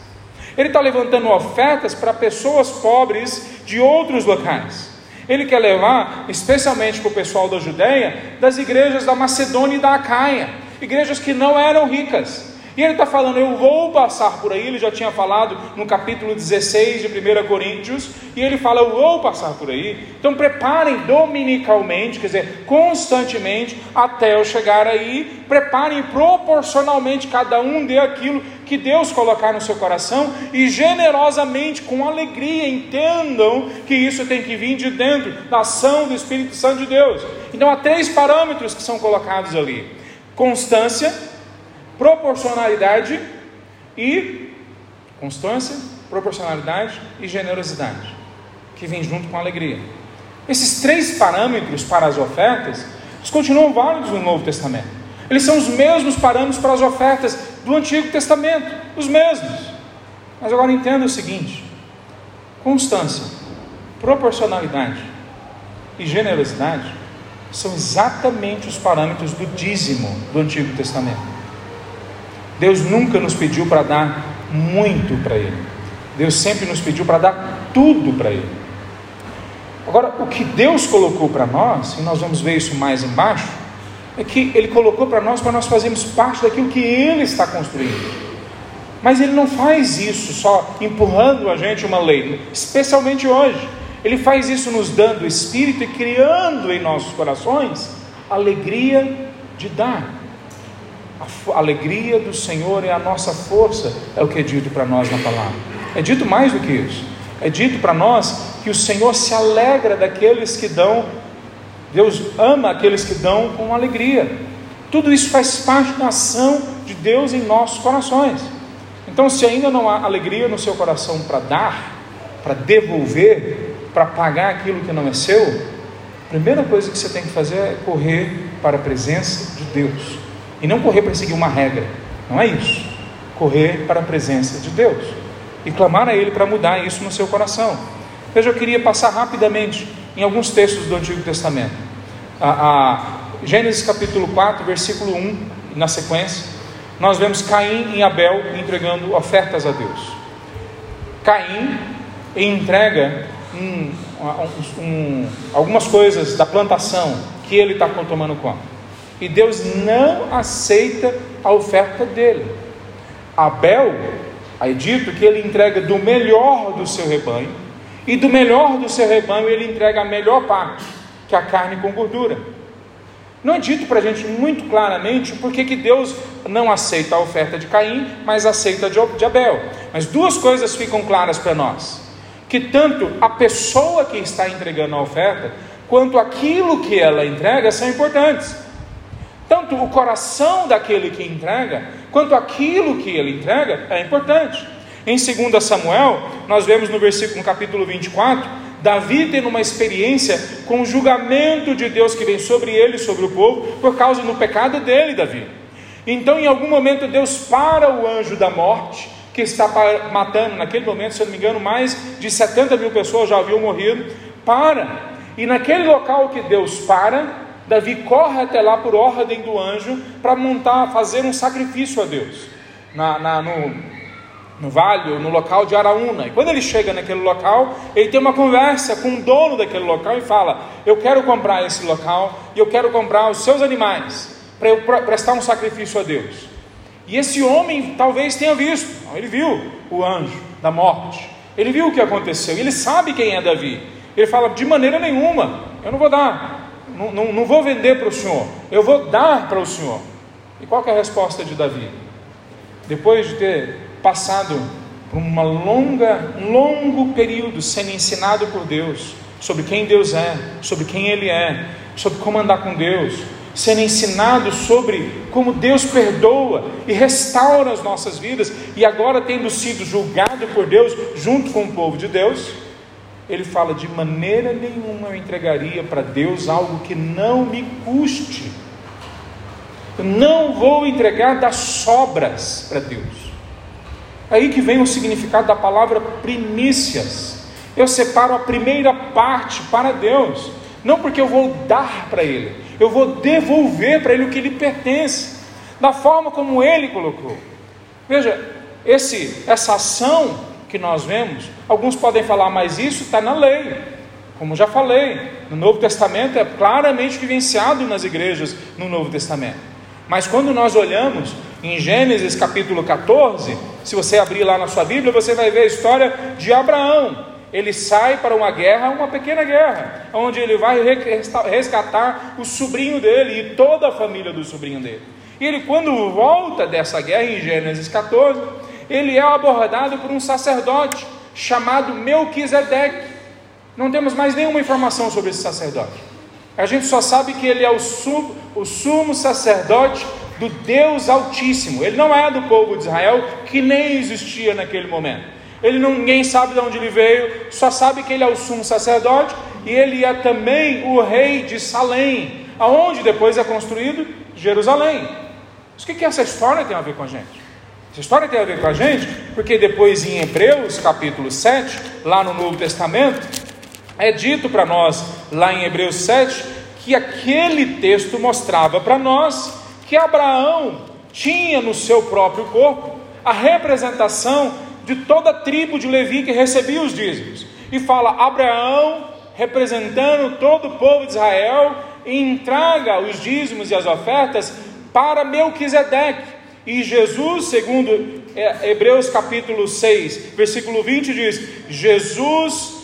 [SPEAKER 1] Ele está levantando ofertas para pessoas pobres de outros locais. Ele quer levar, especialmente para o pessoal da Judéia, das igrejas da Macedônia e da Acaia, igrejas que não eram ricas. E ele está falando, eu vou passar por aí, ele já tinha falado no capítulo 16 de 1 Coríntios, e ele fala, eu vou passar por aí. Então preparem dominicalmente, quer dizer, constantemente, até eu chegar aí, preparem proporcionalmente, cada um dê aquilo que Deus colocar no seu coração e generosamente, com alegria, entendam que isso tem que vir de dentro da ação do Espírito Santo de Deus. Então há três parâmetros que são colocados ali: constância, proporcionalidade e constância, proporcionalidade e generosidade, que vem junto com alegria. Esses três parâmetros para as ofertas, eles continuam válidos no Novo Testamento. Eles são os mesmos parâmetros para as ofertas do Antigo Testamento, os mesmos. Mas agora entenda o seguinte: constância, proporcionalidade e generosidade são exatamente os parâmetros do dízimo do Antigo Testamento. Deus nunca nos pediu para dar muito para Ele. Deus sempre nos pediu para dar tudo para Ele. Agora, o que Deus colocou para nós, e nós vamos ver isso mais embaixo, é que Ele colocou para nós para nós fazermos parte daquilo que Ele está construindo. Mas Ele não faz isso só empurrando a gente uma lei, especialmente hoje. Ele faz isso nos dando o Espírito e criando em nossos corações alegria de dar. A alegria do Senhor é a nossa força, é o que é dito para nós na palavra. É dito mais do que isso. É dito para nós que o Senhor se alegra daqueles que dão Deus ama aqueles que dão com alegria. Tudo isso faz parte da ação de Deus em nossos corações. Então, se ainda não há alegria no seu coração para dar, para devolver, para pagar aquilo que não é seu, a primeira coisa que você tem que fazer é correr para a presença de Deus. E não correr para seguir uma regra, não é isso. Correr para a presença de Deus e clamar a Ele para mudar isso no seu coração. Veja, eu queria passar rapidamente em alguns textos do Antigo Testamento. A, a Gênesis capítulo 4, versículo 1, na sequência, nós vemos Caim e Abel entregando ofertas a Deus. Caim entrega um, um, um, algumas coisas da plantação que ele está tomando conta. E Deus não aceita a oferta dele. Abel, é dito que ele entrega do melhor do seu rebanho e do melhor do seu rebanho ele entrega a melhor parte, que é a carne com gordura. Não é dito para a gente muito claramente por que Deus não aceita a oferta de Caim, mas aceita de Abel. Mas duas coisas ficam claras para nós: que tanto a pessoa que está entregando a oferta, quanto aquilo que ela entrega são importantes. Tanto o coração daquele que entrega, quanto aquilo que ele entrega é importante. Em 2 Samuel, nós vemos no versículo no capítulo 24, Davi tendo uma experiência com o julgamento de Deus que vem sobre ele, sobre o povo, por causa do pecado dele, Davi. Então, em algum momento, Deus para o anjo da morte, que está matando, naquele momento, se eu não me engano, mais de 70 mil pessoas já haviam morrido, para. E naquele local que Deus para, Davi corre até lá por ordem do anjo para montar, fazer um sacrifício a Deus. Na, na, no, no vale no local de Araúna. E quando ele chega naquele local, ele tem uma conversa com o dono daquele local e fala: Eu quero comprar esse local e eu quero comprar os seus animais para eu prestar um sacrifício a Deus. E esse homem talvez tenha visto, ele viu o anjo da morte, ele viu o que aconteceu, ele sabe quem é Davi. Ele fala: De maneira nenhuma, eu não vou dar, não, não, vou vender para o senhor, eu vou dar para o senhor. E qual é a resposta de Davi? Depois de ter passado por uma longa, um longo período sendo ensinado por Deus sobre quem Deus é, sobre quem Ele é, sobre como andar com Deus, sendo ensinado sobre como Deus perdoa e restaura as nossas vidas, e agora tendo sido julgado por Deus junto com o povo de Deus, ele fala: de maneira nenhuma eu entregaria para Deus algo que não me custe. Eu não vou entregar das sobras para Deus. Aí que vem o significado da palavra primícias. Eu separo a primeira parte para Deus, não porque eu vou dar para Ele, eu vou devolver para Ele o que lhe pertence, da forma como Ele colocou. Veja, esse, essa ação que nós vemos, alguns podem falar, mas isso está na lei. Como já falei, no Novo Testamento é claramente vivenciado nas igrejas no Novo Testamento. Mas quando nós olhamos em Gênesis capítulo 14, se você abrir lá na sua Bíblia, você vai ver a história de Abraão. Ele sai para uma guerra, uma pequena guerra, onde ele vai resgatar o sobrinho dele e toda a família do sobrinho dele. E ele, quando volta dessa guerra, em Gênesis 14, ele é abordado por um sacerdote chamado Melquisedeque. Não temos mais nenhuma informação sobre esse sacerdote. A gente só sabe que ele é o, sumo, o sumo sacerdote do Deus Altíssimo. Ele não é do povo de Israel, que nem existia naquele momento. Ele não, ninguém sabe de onde ele veio, só sabe que ele é o sumo sacerdote e ele é também o rei de Salém, aonde depois é construído Jerusalém. Mas o que, que essa história tem a ver com a gente? Essa história tem a ver com a gente porque depois em Hebreus capítulo 7, lá no Novo Testamento, é dito para nós, lá em Hebreus 7, que aquele texto mostrava para nós que Abraão tinha no seu próprio corpo a representação de toda a tribo de Levi que recebia os dízimos. E fala: Abraão, representando todo o povo de Israel, entrega os dízimos e as ofertas para Melquisedeque. E Jesus, segundo é, Hebreus capítulo 6, versículo 20, diz: Jesus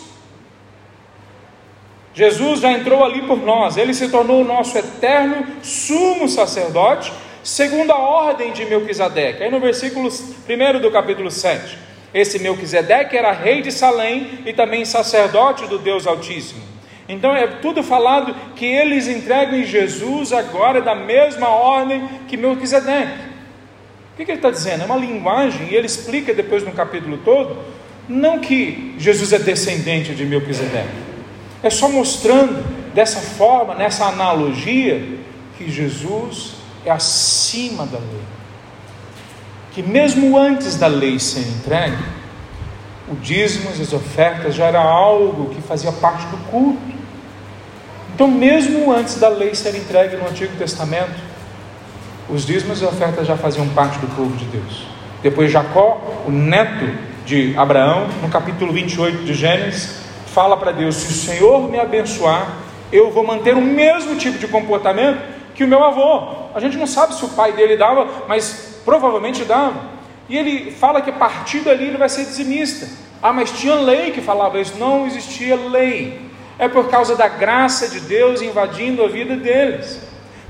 [SPEAKER 1] Jesus já entrou ali por nós, ele se tornou o nosso eterno sumo sacerdote, segundo a ordem de Melquisedeque. Aí no versículo 1 do capítulo 7, esse Melquisedeque era rei de Salém e também sacerdote do Deus Altíssimo. Então é tudo falado que eles entregam em Jesus agora da mesma ordem que Melquisedeque. O que, que ele está dizendo? É uma linguagem, e ele explica depois no capítulo todo, não que Jesus é descendente de Melquisedeque, é só mostrando dessa forma, nessa analogia, que Jesus é acima da lei. Que mesmo antes da lei ser entregue, o dízimo e as ofertas já era algo que fazia parte do culto. Então, mesmo antes da lei ser entregue no Antigo Testamento, os dízimos e ofertas já faziam parte do povo de Deus. Depois, Jacó, o neto de Abraão, no capítulo 28 de Gênesis, fala para Deus: se o Senhor me abençoar, eu vou manter o mesmo tipo de comportamento que o meu avô. A gente não sabe se o pai dele dava, mas provavelmente dava. E ele fala que a partir dali ele vai ser dizimista. Ah, mas tinha lei que falava isso. Não existia lei. É por causa da graça de Deus invadindo a vida deles.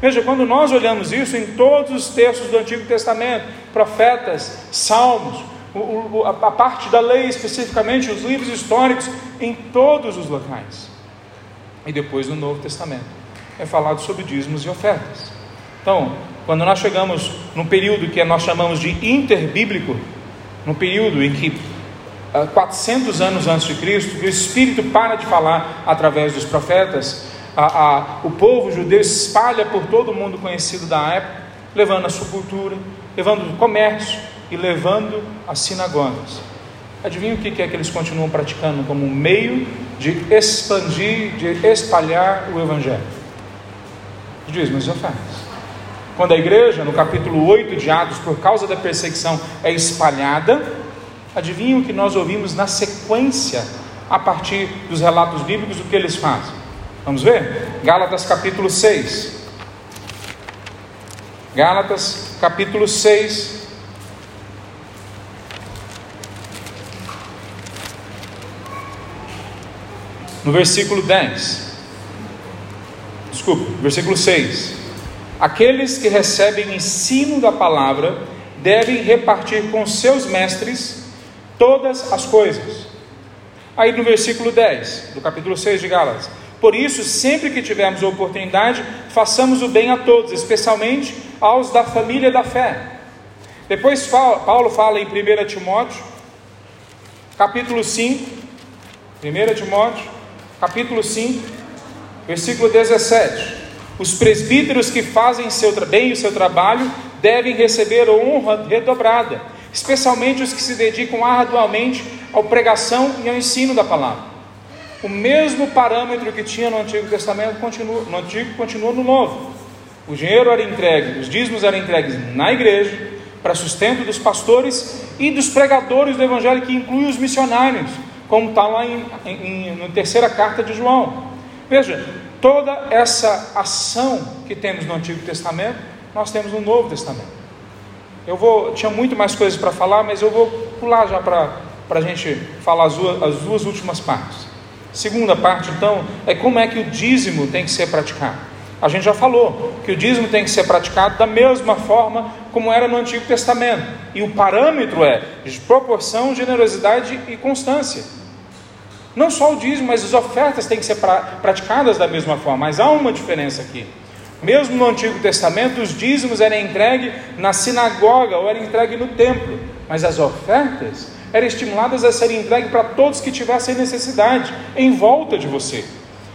[SPEAKER 1] Veja, quando nós olhamos isso em todos os textos do Antigo Testamento, profetas, salmos, a parte da lei, especificamente os livros históricos, em todos os locais. E depois no Novo Testamento é falado sobre dízimos e ofertas. Então, quando nós chegamos no período que nós chamamos de interbíblico, no período em que 400 ah, anos antes de Cristo, o Espírito para de falar através dos profetas, a, a, o povo judeu espalha por todo o mundo conhecido da época, levando a sua cultura, levando o comércio, e levando as sinagogas. Adivinha o que é que eles continuam praticando como meio de expandir, de espalhar o Evangelho? Dízimos e ofertas. Quando a igreja, no capítulo 8 de Atos, por causa da perseguição, é espalhada, Adivinham o que nós ouvimos na sequência, a partir dos relatos bíblicos, do que eles fazem? Vamos ver? Gálatas capítulo 6. Gálatas capítulo 6. No versículo 10. Desculpa, versículo 6. Aqueles que recebem ensino da palavra devem repartir com seus mestres todas as coisas. Aí no versículo 10, do capítulo 6 de Gálatas. Por isso, sempre que tivermos a oportunidade, façamos o bem a todos, especialmente aos da família da fé. Depois Paulo fala em 1 Timóteo, capítulo 5, 1 Timóteo, capítulo 5, versículo 17. Os presbíteros que fazem seu, bem o seu trabalho devem receber honra redobrada, especialmente os que se dedicam arduamente à pregação e ao ensino da palavra. O mesmo parâmetro que tinha no Antigo Testamento continua, no Antigo continua no Novo. O dinheiro era entregue, os dízimos eram entregues na igreja, para sustento dos pastores e dos pregadores do Evangelho, que inclui os missionários, como está lá em, em, na terceira carta de João. Veja, toda essa ação que temos no Antigo Testamento, nós temos no Novo Testamento. Eu vou, tinha muito mais coisas para falar, mas eu vou pular já para a gente falar as duas, as duas últimas partes. Segunda parte, então, é como é que o dízimo tem que ser praticado. A gente já falou que o dízimo tem que ser praticado da mesma forma como era no Antigo Testamento. E o parâmetro é proporção, generosidade e constância. Não só o dízimo, mas as ofertas têm que ser pra, praticadas da mesma forma. Mas há uma diferença aqui. Mesmo no Antigo Testamento, os dízimos eram entregues na sinagoga ou eram entregues no templo. Mas as ofertas eram estimuladas a serem entregues para todos que tivessem necessidade, em volta de você.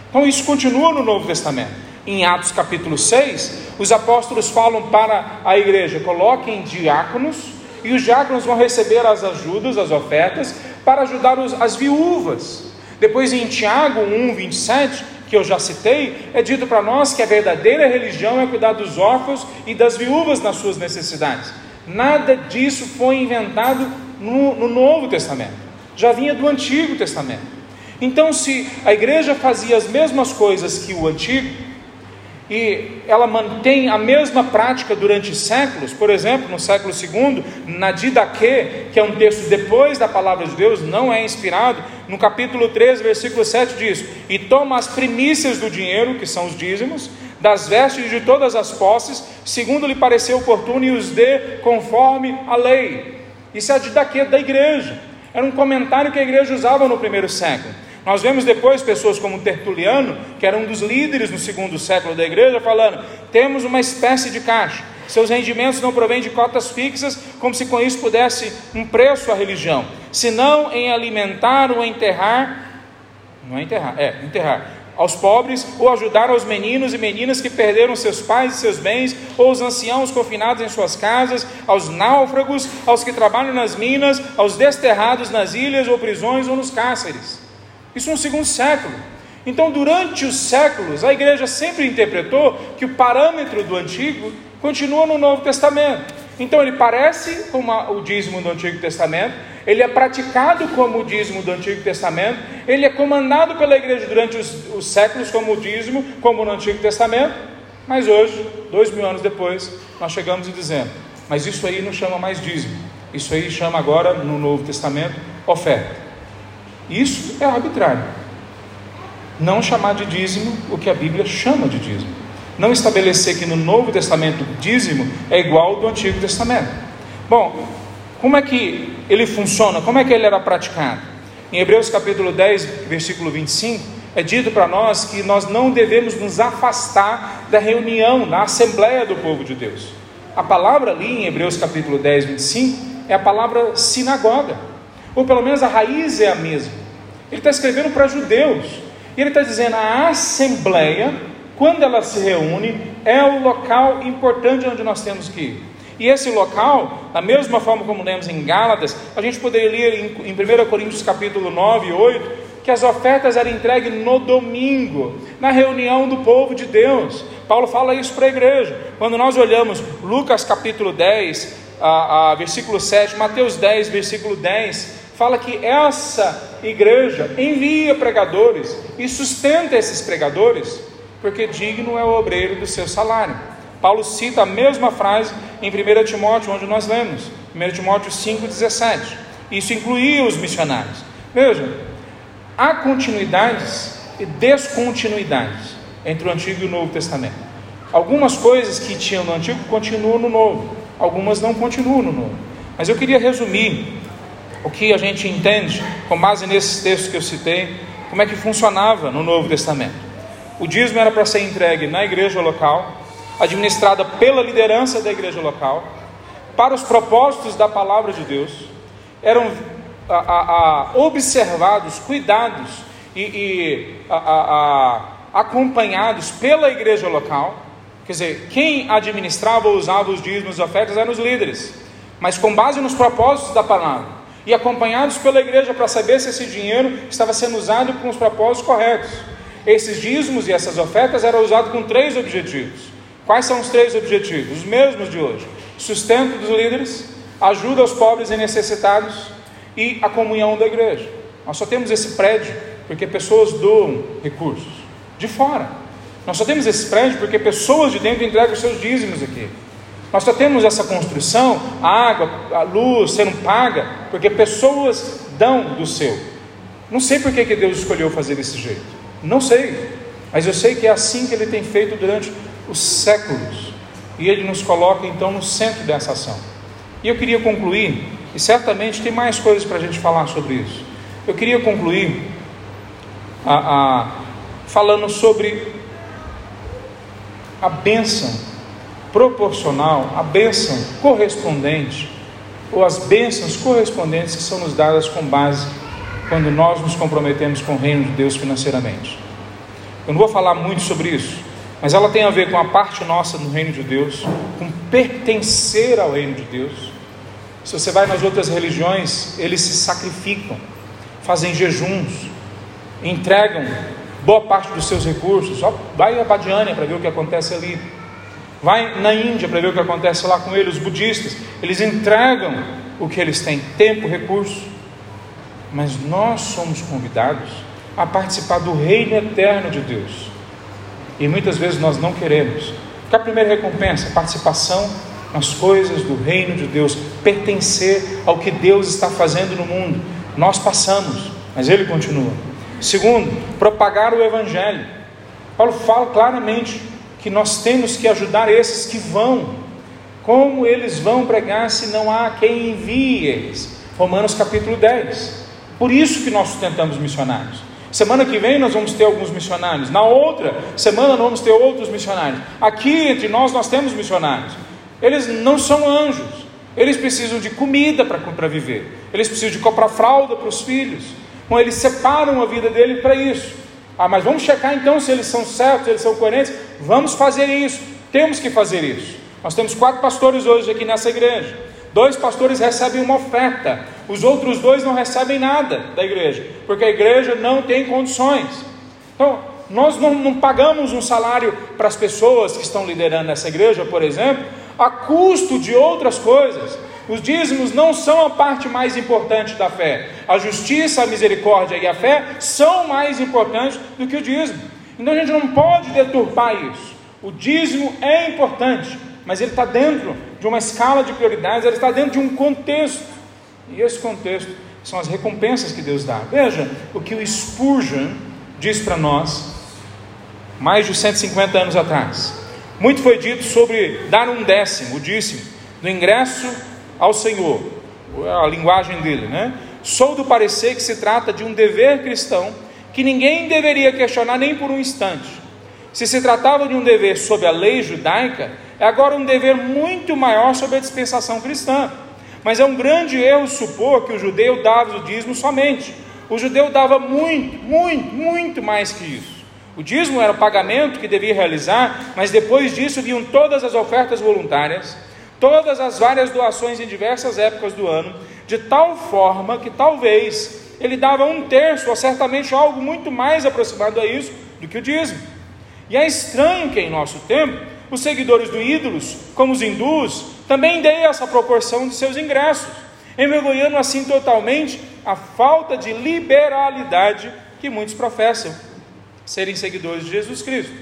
[SPEAKER 1] Então isso continua no Novo Testamento. Em Atos capítulo 6, os apóstolos falam para a igreja: coloquem diáconos, e os diáconos vão receber as ajudas, as ofertas, para ajudar os, as viúvas. Depois em Tiago 1, 27, que eu já citei, é dito para nós que a verdadeira religião é cuidar dos órfãos e das viúvas nas suas necessidades. Nada disso foi inventado no, no Novo Testamento, já vinha do Antigo Testamento. Então, se a igreja fazia as mesmas coisas que o Antigo, e ela mantém a mesma prática durante séculos, por exemplo, no século II, na Didaquê, que é um texto depois da palavra de Deus, não é inspirado, no capítulo 13, versículo 7 diz: E toma as primícias do dinheiro, que são os dízimos, das vestes de todas as posses, segundo lhe pareceu oportuno, e os dê conforme a lei. Isso é a Didaquê da igreja. Era um comentário que a igreja usava no primeiro século. Nós vemos depois pessoas como Tertuliano, que era um dos líderes no segundo século da igreja, falando: temos uma espécie de caixa, seus rendimentos não provêm de cotas fixas, como se com isso pudesse um preço à religião, senão em alimentar ou enterrar, não é enterrar, é enterrar, aos pobres, ou ajudar aos meninos e meninas que perderam seus pais e seus bens, ou os anciãos confinados em suas casas, aos náufragos, aos que trabalham nas minas, aos desterrados nas ilhas ou prisões ou nos cárceres. Isso no segundo século. Então, durante os séculos, a igreja sempre interpretou que o parâmetro do antigo continua no Novo Testamento. Então, ele parece como o dízimo do Antigo Testamento, ele é praticado como o dízimo do Antigo Testamento, ele é comandado pela igreja durante os, os séculos como o dízimo, como no Antigo Testamento, mas hoje, dois mil anos depois, nós chegamos e dizemos: mas isso aí não chama mais dízimo, isso aí chama agora, no Novo Testamento, oferta. Isso é arbitrário. Não chamar de dízimo o que a Bíblia chama de dízimo. Não estabelecer que no Novo Testamento dízimo é igual ao do Antigo Testamento. Bom, como é que ele funciona? Como é que ele era praticado? Em Hebreus capítulo 10, versículo 25, é dito para nós que nós não devemos nos afastar da reunião, da assembleia do povo de Deus. A palavra ali em Hebreus capítulo 10, 25 é a palavra sinagoga, ou pelo menos a raiz é a mesma. Ele está escrevendo para judeus. E ele está dizendo: a assembleia, quando ela se reúne, é o local importante onde nós temos que ir. E esse local, da mesma forma como lemos em Gálatas, a gente poderia ler em, em 1 Coríntios capítulo 9 e 8, que as ofertas eram entregues no domingo, na reunião do povo de Deus. Paulo fala isso para a igreja. Quando nós olhamos Lucas capítulo 10, a, a, versículo 7, Mateus 10, versículo 10, fala que essa igreja envia pregadores e sustenta esses pregadores, porque digno é o obreiro do seu salário. Paulo cita a mesma frase em 1 Timóteo, onde nós lemos, 1 Timóteo 5,17. Isso incluía os missionários. Veja, há continuidades e descontinuidades entre o Antigo e o Novo Testamento. Algumas coisas que tinham no Antigo continuam no Novo, algumas não continuam no Novo. Mas eu queria resumir o que a gente entende, com base nesses textos que eu citei, como é que funcionava no Novo Testamento. O dízimo era para ser entregue na igreja local, administrada pela liderança da igreja local, para os propósitos da palavra de Deus, eram a, a, a, observados, cuidados e, e acompanhados pela igreja local Quer dizer, quem administrava ou usava os dízimos e ofertas eram os líderes, mas com base nos propósitos da palavra e acompanhados pela igreja para saber se esse dinheiro estava sendo usado com os propósitos corretos. Esses dízimos e essas ofertas eram usados com três objetivos. Quais são os três objetivos? Os mesmos de hoje: sustento dos líderes, ajuda aos pobres e necessitados e a comunhão da igreja. Nós só temos esse prédio porque pessoas doam recursos de fora. Nós só temos esse prédio porque pessoas de dentro entregam os seus dízimos aqui. Nós só temos essa construção, a água, a luz sendo paga, porque pessoas dão do seu. Não sei por que, Deus escolheu fazer desse jeito. Não sei. Mas eu sei que é assim que Ele tem feito durante os séculos. E Ele nos coloca então no centro dessa ação. E eu queria concluir, e certamente tem mais coisas para a gente falar sobre isso. Eu queria concluir a, a, falando sobre a bênção proporcional, a bênção correspondente, ou as bênçãos correspondentes que são nos dadas com base quando nós nos comprometemos com o reino de Deus financeiramente. Eu não vou falar muito sobre isso, mas ela tem a ver com a parte nossa no reino de Deus, com pertencer ao reino de Deus. Se você vai nas outras religiões, eles se sacrificam, fazem jejuns, entregam boa parte dos seus recursos. Vai a Badiânia para ver o que acontece ali. Vai na Índia para ver o que acontece lá com eles, os budistas. Eles entregam o que eles têm, tempo, recurso. Mas nós somos convidados a participar do reino eterno de Deus. E muitas vezes nós não queremos. Que a primeira recompensa, participação nas coisas do reino de Deus, pertencer ao que Deus está fazendo no mundo. Nós passamos, mas Ele continua. Segundo, propagar o Evangelho. Paulo fala claramente que nós temos que ajudar esses que vão. Como eles vão pregar se não há quem envie eles? Romanos capítulo 10. Por isso que nós sustentamos missionários. Semana que vem nós vamos ter alguns missionários. Na outra semana nós vamos ter outros missionários. Aqui entre nós nós temos missionários. Eles não são anjos. Eles precisam de comida para viver. Eles precisam de comprar fralda para os filhos. Então eles separam a vida dele para isso. Ah, mas vamos checar então se eles são certos, se eles são coerentes. Vamos fazer isso. Temos que fazer isso. Nós temos quatro pastores hoje aqui nessa igreja. Dois pastores recebem uma oferta, os outros dois não recebem nada da igreja, porque a igreja não tem condições. Então, nós não, não pagamos um salário para as pessoas que estão liderando essa igreja, por exemplo, a custo de outras coisas. Os dízimos não são a parte mais importante da fé. A justiça, a misericórdia e a fé são mais importantes do que o dízimo. Então a gente não pode deturpar isso. O dízimo é importante, mas ele está dentro de uma escala de prioridades, ele está dentro de um contexto. E esse contexto são as recompensas que Deus dá. Veja o que o Spurgeon diz para nós, mais de 150 anos atrás. Muito foi dito sobre dar um décimo, o dízimo, do ingresso ao Senhor, a linguagem dele, né? Sou do parecer que se trata de um dever cristão que ninguém deveria questionar nem por um instante. Se se tratava de um dever sob a lei judaica, é agora um dever muito maior sob a dispensação cristã. Mas é um grande erro supor que o judeu dava o dízimo somente. O judeu dava muito, muito, muito mais que isso. O dízimo era o pagamento que devia realizar, mas depois disso vinham todas as ofertas voluntárias, todas as várias doações em diversas épocas do ano, de tal forma que talvez ele dava um terço, ou certamente algo muito mais aproximado a isso, do que o dízimo. E é estranho que em nosso tempo, os seguidores do ídolos, como os hindus, também dê essa proporção de seus ingressos, envergonhando assim totalmente a falta de liberalidade que muitos professam serem seguidores de Jesus Cristo.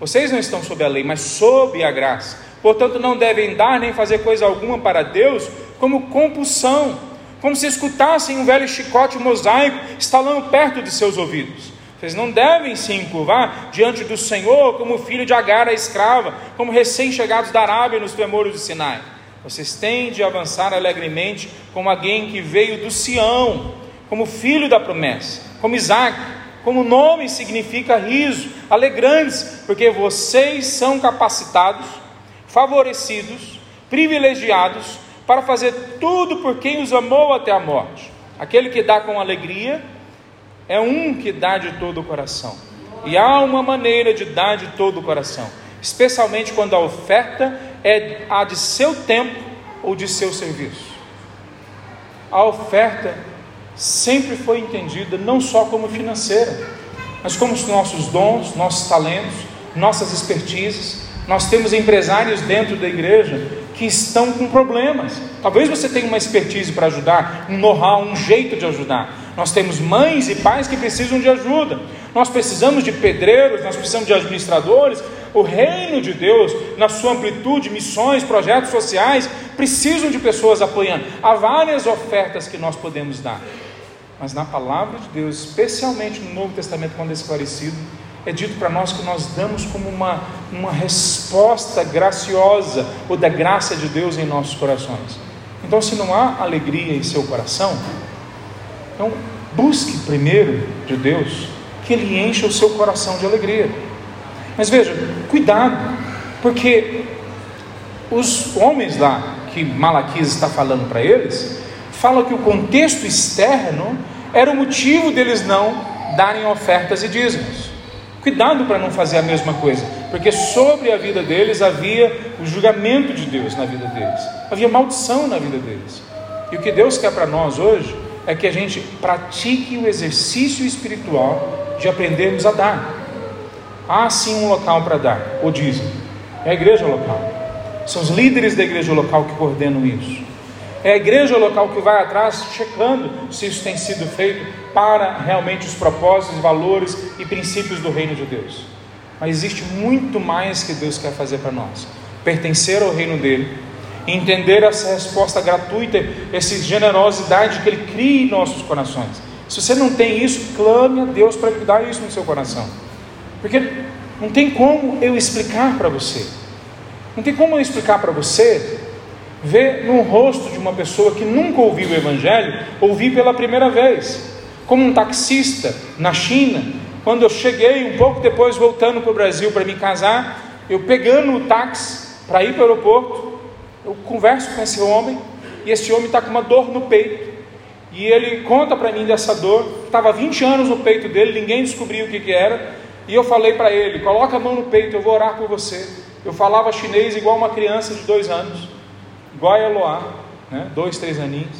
[SPEAKER 1] Vocês não estão sob a lei, mas sob a graça. Portanto, não devem dar nem fazer coisa alguma para Deus como compulsão, como se escutassem um velho chicote mosaico estalando perto de seus ouvidos. Vocês não devem se encurvar diante do Senhor como filho de Agar, a escrava, como recém-chegados da Arábia nos tremores de Sinai. Vocês têm de avançar alegremente como alguém que veio do Sião, como filho da promessa, como Isaac, como nome significa riso, alegrantes, porque vocês são capacitados, favorecidos, privilegiados para fazer tudo por quem os amou até a morte. Aquele que dá com alegria é um que dá de todo o coração. E há uma maneira de dar de todo o coração, especialmente quando a oferta é a de seu tempo ou de seu serviço. A oferta sempre foi entendida não só como financeira, mas como os nossos dons, nossos talentos, nossas expertises. Nós temos empresários dentro da igreja que estão com problemas. Talvez você tenha uma expertise para ajudar, um know-how, um jeito de ajudar. Nós temos mães e pais que precisam de ajuda. Nós precisamos de pedreiros, nós precisamos de administradores. O reino de Deus, na sua amplitude, missões, projetos sociais, precisam de pessoas apoiando. Há várias ofertas que nós podemos dar. Mas na palavra de Deus, especialmente no Novo Testamento, quando é esclarecido, é dito para nós que nós damos como uma, uma resposta graciosa ou da graça de Deus em nossos corações. Então, se não há alegria em seu coração, então busque primeiro de Deus que Ele encha o seu coração de alegria. Mas veja, cuidado, porque os homens lá que Malaquias está falando para eles, falam que o contexto externo era o motivo deles não darem ofertas e dízimos. Cuidado para não fazer a mesma coisa, porque sobre a vida deles havia o julgamento de Deus na vida deles, havia maldição na vida deles. E o que Deus quer para nós hoje é que a gente pratique o exercício espiritual de aprendermos a dar. Há sim um local para dar, o dízimo, é a igreja local. São os líderes da igreja local que coordenam isso. É a igreja local que vai atrás checando se isso tem sido feito para realmente os propósitos, valores e princípios do reino de Deus. Mas existe muito mais que Deus quer fazer para nós. Pertencer ao reino dele, entender essa resposta gratuita, essa generosidade que ele cria em nossos corações. Se você não tem isso, clame a Deus para lhe dar isso no seu coração. Porque não tem como eu explicar para você. Não tem como eu explicar para você ver no rosto de uma pessoa que nunca ouviu o Evangelho, ouvir pela primeira vez. Como um taxista na China, quando eu cheguei, um pouco depois voltando para o Brasil para me casar, eu pegando o táxi para ir para o aeroporto, eu converso com esse homem, e esse homem está com uma dor no peito. E ele conta para mim dessa dor, estava 20 anos no peito dele, ninguém descobriu o que, que era. E eu falei para ele: coloca a mão no peito, eu vou orar por você. Eu falava chinês igual uma criança de dois anos, igual a Eloá, né? dois, três aninhos.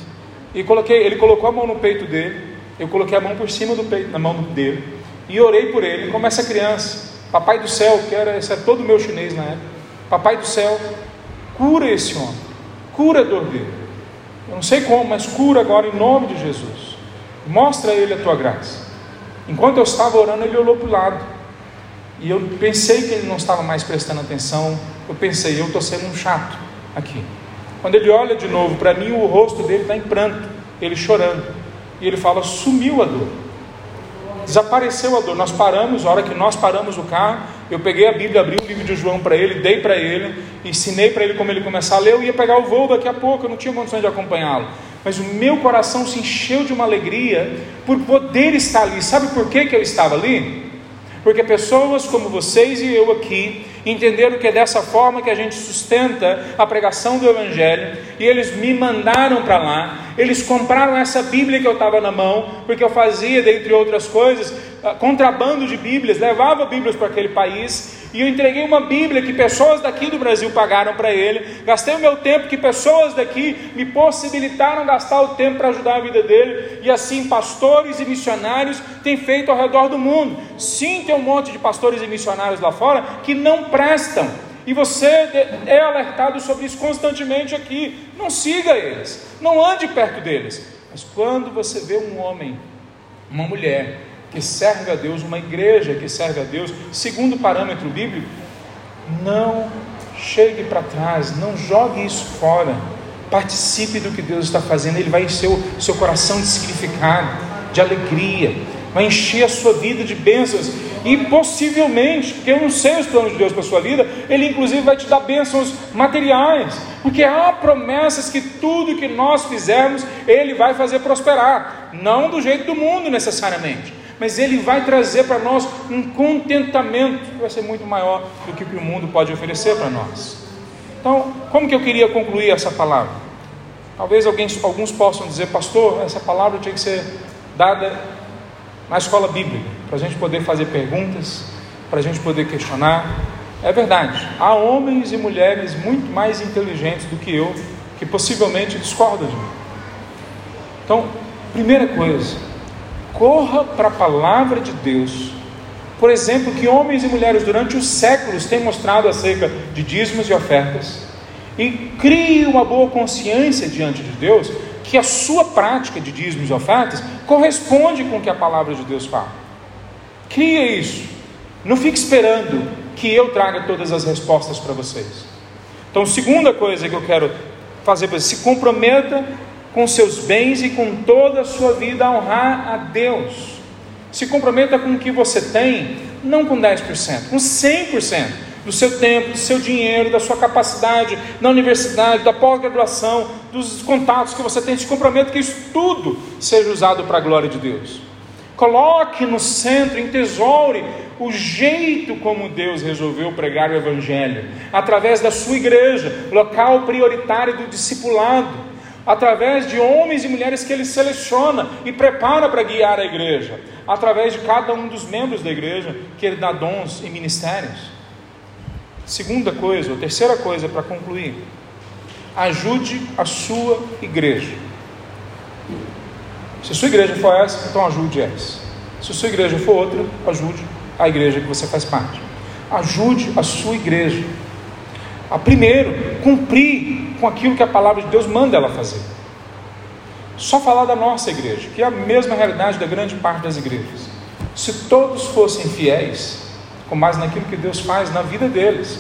[SPEAKER 1] E coloquei, ele colocou a mão no peito dele, eu coloquei a mão por cima do peito, na mão dele, e orei por ele, como essa criança. Papai do céu, que era, esse é todo o meu chinês na época. Papai do céu, cura esse homem, cura a dor dele. Eu não sei como, mas cura agora em nome de Jesus. Mostra a ele a tua graça. Enquanto eu estava orando, ele olhou para o lado. E eu pensei que ele não estava mais prestando atenção. Eu pensei, eu estou sendo um chato aqui. Quando ele olha de novo para mim, o rosto dele está em pranto, ele chorando. E ele fala: sumiu a dor. Desapareceu a dor. Nós paramos, a hora que nós paramos o carro, eu peguei a Bíblia, abri o livro de João para ele, dei para ele, ensinei para ele como ele começar a ler. Eu ia pegar o voo daqui a pouco, eu não tinha condições de acompanhá-lo. Mas o meu coração se encheu de uma alegria por poder estar ali. Sabe por que, que eu estava ali? porque pessoas como vocês e eu aqui entenderam que é dessa forma que a gente sustenta a pregação do Evangelho, e eles me mandaram para lá, eles compraram essa Bíblia que eu estava na mão, porque eu fazia, dentre outras coisas, ah, contrabando de Bíblias, levava Bíblias para aquele país, e eu entreguei uma Bíblia que pessoas daqui do Brasil pagaram para ele. Gastei o meu tempo que pessoas daqui me possibilitaram gastar o tempo para ajudar a vida dele. E assim, pastores e missionários têm feito ao redor do mundo. Sim, tem um monte de pastores e missionários lá fora que não prestam. E você é alertado sobre isso constantemente aqui. Não siga eles, não ande perto deles. Mas quando você vê um homem, uma mulher que serve a Deus, uma igreja que serve a Deus, segundo o parâmetro bíblico, não chegue para trás, não jogue isso fora. Participe do que Deus está fazendo, Ele vai encher o seu coração de significado, de alegria, vai encher a sua vida de bênçãos e possivelmente, porque eu não sei os planos de Deus para a sua vida, Ele inclusive vai te dar bênçãos materiais, porque há promessas que tudo que nós fizermos, Ele vai fazer prosperar, não do jeito do mundo necessariamente, mas Ele vai trazer para nós um contentamento que vai ser muito maior do que o que o mundo pode oferecer para nós. Então, como que eu queria concluir essa palavra? Talvez alguém, alguns possam dizer, pastor, essa palavra tinha que ser dada na escola bíblica, para a gente poder fazer perguntas, para a gente poder questionar. É verdade, há homens e mulheres muito mais inteligentes do que eu que possivelmente discordam de mim. Então, primeira coisa, corra para a palavra de Deus. Por exemplo, que homens e mulheres durante os séculos têm mostrado acerca de dízimos e ofertas, e crie uma boa consciência diante de Deus que a sua prática de dízimos e ofertas corresponde com o que a palavra de Deus fala. Cria isso. Não fique esperando que eu traga todas as respostas para vocês. Então, segunda coisa que eu quero fazer para você, se comprometa com seus bens e com toda a sua vida a honrar a Deus. Se comprometa com o que você tem, não com 10%, com 100% do seu tempo, do seu dinheiro, da sua capacidade na universidade, da pós-graduação, dos contatos que você tem, se comprometa que isso tudo seja usado para a glória de Deus. Coloque no centro, entesoure o jeito como Deus resolveu pregar o Evangelho, através da sua igreja, local prioritário do discipulado, através de homens e mulheres que ele seleciona e prepara para guiar a igreja, através de cada um dos membros da igreja que ele dá dons e ministérios. Segunda coisa, ou terceira coisa para concluir, ajude a sua igreja. Se a sua igreja for essa, então ajude essa. Se a sua igreja for outra, ajude a igreja que você faz parte. Ajude a sua igreja. A primeiro, cumprir com aquilo que a palavra de Deus manda ela fazer. Só falar da nossa igreja, que é a mesma realidade da grande parte das igrejas. Se todos fossem fiéis, com mais naquilo que Deus faz na vida deles,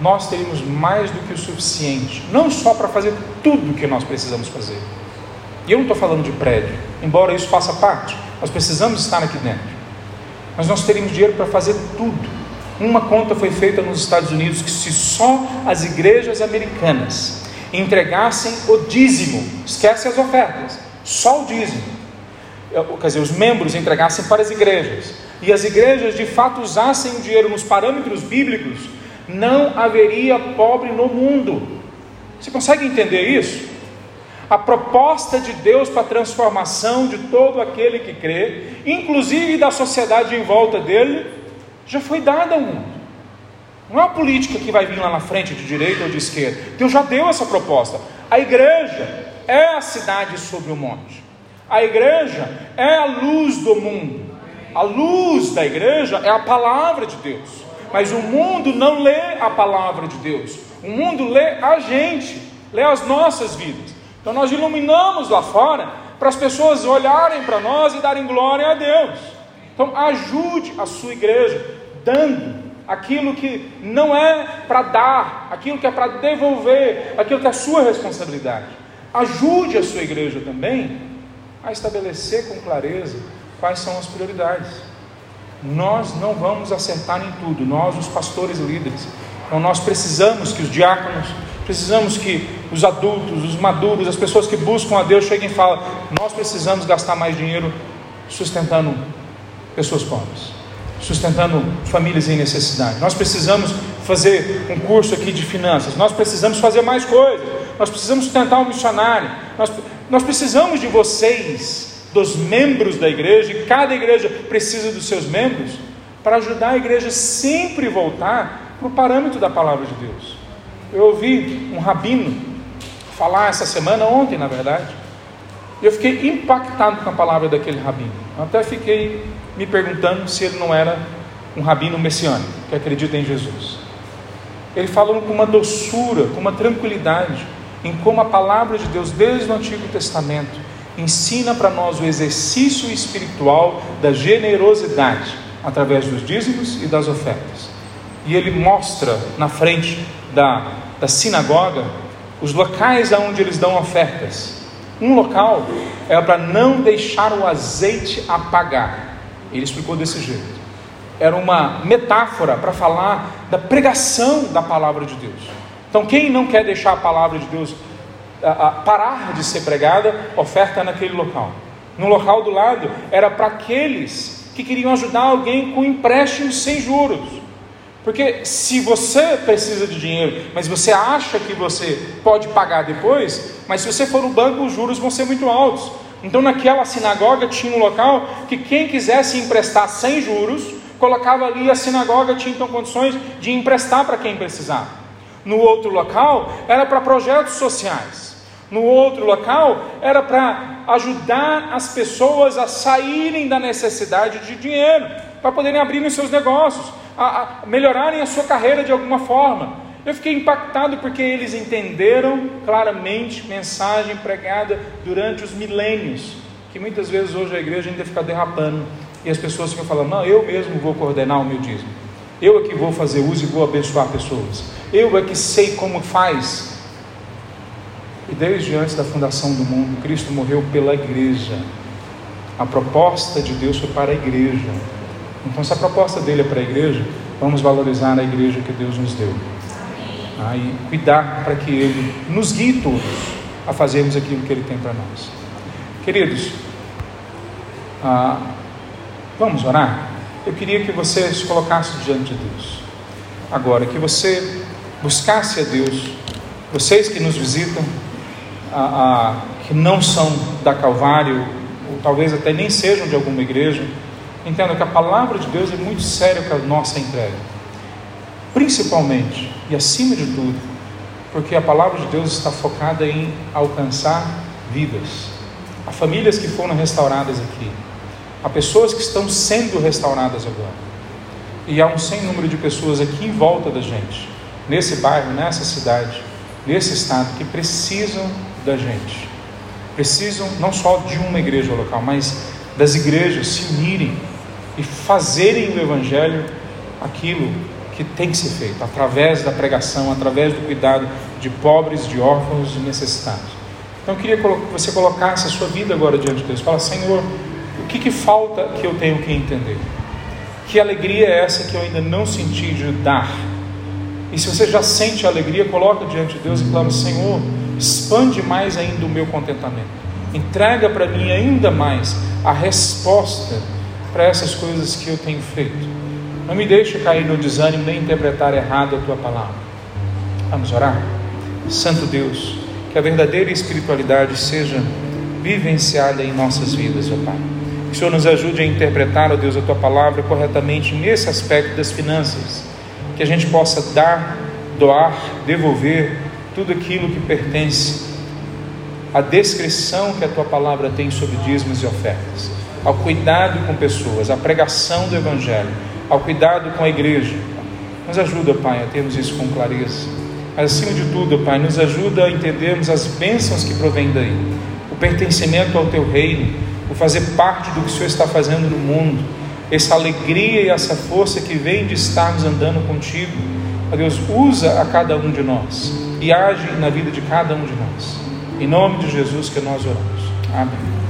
[SPEAKER 1] nós teríamos mais do que o suficiente, não só para fazer tudo o que nós precisamos fazer. E eu não estou falando de prédio, embora isso faça parte, nós precisamos estar aqui dentro. Mas nós teríamos dinheiro para fazer tudo. Uma conta foi feita nos Estados Unidos que se só as igrejas americanas entregassem o dízimo, esquece as ofertas, só o dízimo, quer dizer, os membros entregassem para as igrejas, e as igrejas de fato usassem o dinheiro nos parâmetros bíblicos, não haveria pobre no mundo. Você consegue entender isso? A proposta de Deus para a transformação de todo aquele que crê, inclusive da sociedade em volta dele, já foi dada ao mundo. Não é uma política que vai vir lá na frente, de direita ou de esquerda. Deus já deu essa proposta. A igreja é a cidade sobre o monte. A igreja é a luz do mundo. A luz da igreja é a palavra de Deus. Mas o mundo não lê a palavra de Deus. O mundo lê a gente, lê as nossas vidas. Então nós iluminamos lá fora para as pessoas olharem para nós e darem glória a Deus. Então ajude a sua igreja dando aquilo que não é para dar, aquilo que é para devolver, aquilo que é sua responsabilidade. Ajude a sua igreja também a estabelecer com clareza quais são as prioridades. Nós não vamos acertar em tudo, nós, os pastores líderes. Então, nós precisamos que os diáconos, precisamos que os adultos, os maduros, as pessoas que buscam a Deus cheguem e falem: nós precisamos gastar mais dinheiro sustentando pessoas pobres, sustentando famílias em necessidade. Nós precisamos fazer um curso aqui de finanças, nós precisamos fazer mais coisas, nós precisamos sustentar um missionário, nós, nós precisamos de vocês dos membros da igreja, e cada igreja precisa dos seus membros, para ajudar a igreja sempre voltar para o parâmetro da palavra de Deus. Eu ouvi um rabino falar essa semana, ontem na verdade, e eu fiquei impactado com a palavra daquele rabino. Eu até fiquei me perguntando se ele não era um rabino messiânico, que acredita em Jesus. ele falando com uma doçura, com uma tranquilidade, em como a palavra de Deus, desde o Antigo Testamento, ensina para nós o exercício espiritual da generosidade através dos dízimos e das ofertas. E ele mostra na frente da, da sinagoga os locais aonde eles dão ofertas. Um local é para não deixar o azeite apagar. Ele explicou desse jeito. Era uma metáfora para falar da pregação da palavra de Deus. Então, quem não quer deixar a palavra de Deus a, a, parar de ser pregada, oferta naquele local. No local do lado era para aqueles que queriam ajudar alguém com empréstimos sem juros. Porque se você precisa de dinheiro, mas você acha que você pode pagar depois, mas se você for no banco, os juros vão ser muito altos. Então, naquela sinagoga tinha um local que quem quisesse emprestar sem juros, colocava ali a sinagoga tinha então condições de emprestar para quem precisava. No outro local era para projetos sociais. No outro local era para ajudar as pessoas a saírem da necessidade de dinheiro, para poderem abrir os seus negócios a, a melhorarem a sua carreira de alguma forma. Eu fiquei impactado porque eles entenderam claramente mensagem pregada durante os milênios, que muitas vezes hoje a igreja ainda fica derrapando e as pessoas ficam falando: não, eu mesmo vou coordenar o meu dízimo, eu é que vou fazer uso e vou abençoar pessoas, eu é que sei como faz. E desde antes da fundação do mundo, Cristo morreu pela igreja. A proposta de Deus foi para a igreja. Então, se a proposta dele é para a igreja, vamos valorizar a igreja que Deus nos deu. Ah, e cuidar para que ele nos guie todos a fazermos aquilo que ele tem para nós. Queridos, ah, vamos orar? Eu queria que você se colocasse diante de Deus. Agora, que você buscasse a Deus, vocês que nos visitam, ah, que não são da Calvário, ou talvez até nem sejam de alguma igreja, Entenda que a palavra de Deus é muito séria com a nossa entrega. Principalmente e acima de tudo, porque a palavra de Deus está focada em alcançar vidas. Há famílias que foram restauradas aqui. Há pessoas que estão sendo restauradas agora. E há um sem número de pessoas aqui em volta da gente, nesse bairro, nessa cidade, nesse estado, que precisam da gente. Precisam não só de uma igreja local, mas das igrejas se unirem e fazerem o Evangelho aquilo que tem que ser feito, através da pregação, através do cuidado de pobres, de órfãos e necessitados. Então eu queria que você colocasse a sua vida agora diante de Deus. Fala, Senhor, o que, que falta que eu tenho que entender? Que alegria é essa que eu ainda não senti de dar? E se você já sente a alegria, coloca diante de Deus e clama, Senhor, expande mais ainda o meu contentamento. Entrega para mim ainda mais a resposta para essas coisas que eu tenho feito. Não me deixe cair no desânimo nem interpretar errado a tua palavra. Vamos orar? Santo Deus, que a verdadeira espiritualidade seja vivenciada em nossas vidas, ó Pai. Que o Senhor nos ajude a interpretar, ó Deus, a tua palavra corretamente nesse aspecto das finanças. Que a gente possa dar, doar, devolver tudo aquilo que pertence à descrição que a tua palavra tem sobre dízimos e ofertas ao cuidado com pessoas, à pregação do Evangelho, ao cuidado com a igreja. Nos ajuda, Pai, a termos isso com clareza. Mas acima de tudo, Pai, nos ajuda a entendermos as bênçãos que provêm daí, o pertencimento ao Teu reino, o fazer parte do que o Senhor está fazendo no mundo, essa alegria e essa força que vem de estarmos andando contigo. Deus, usa a cada um de nós e age na vida de cada um de nós. Em nome de Jesus que nós oramos. Amém.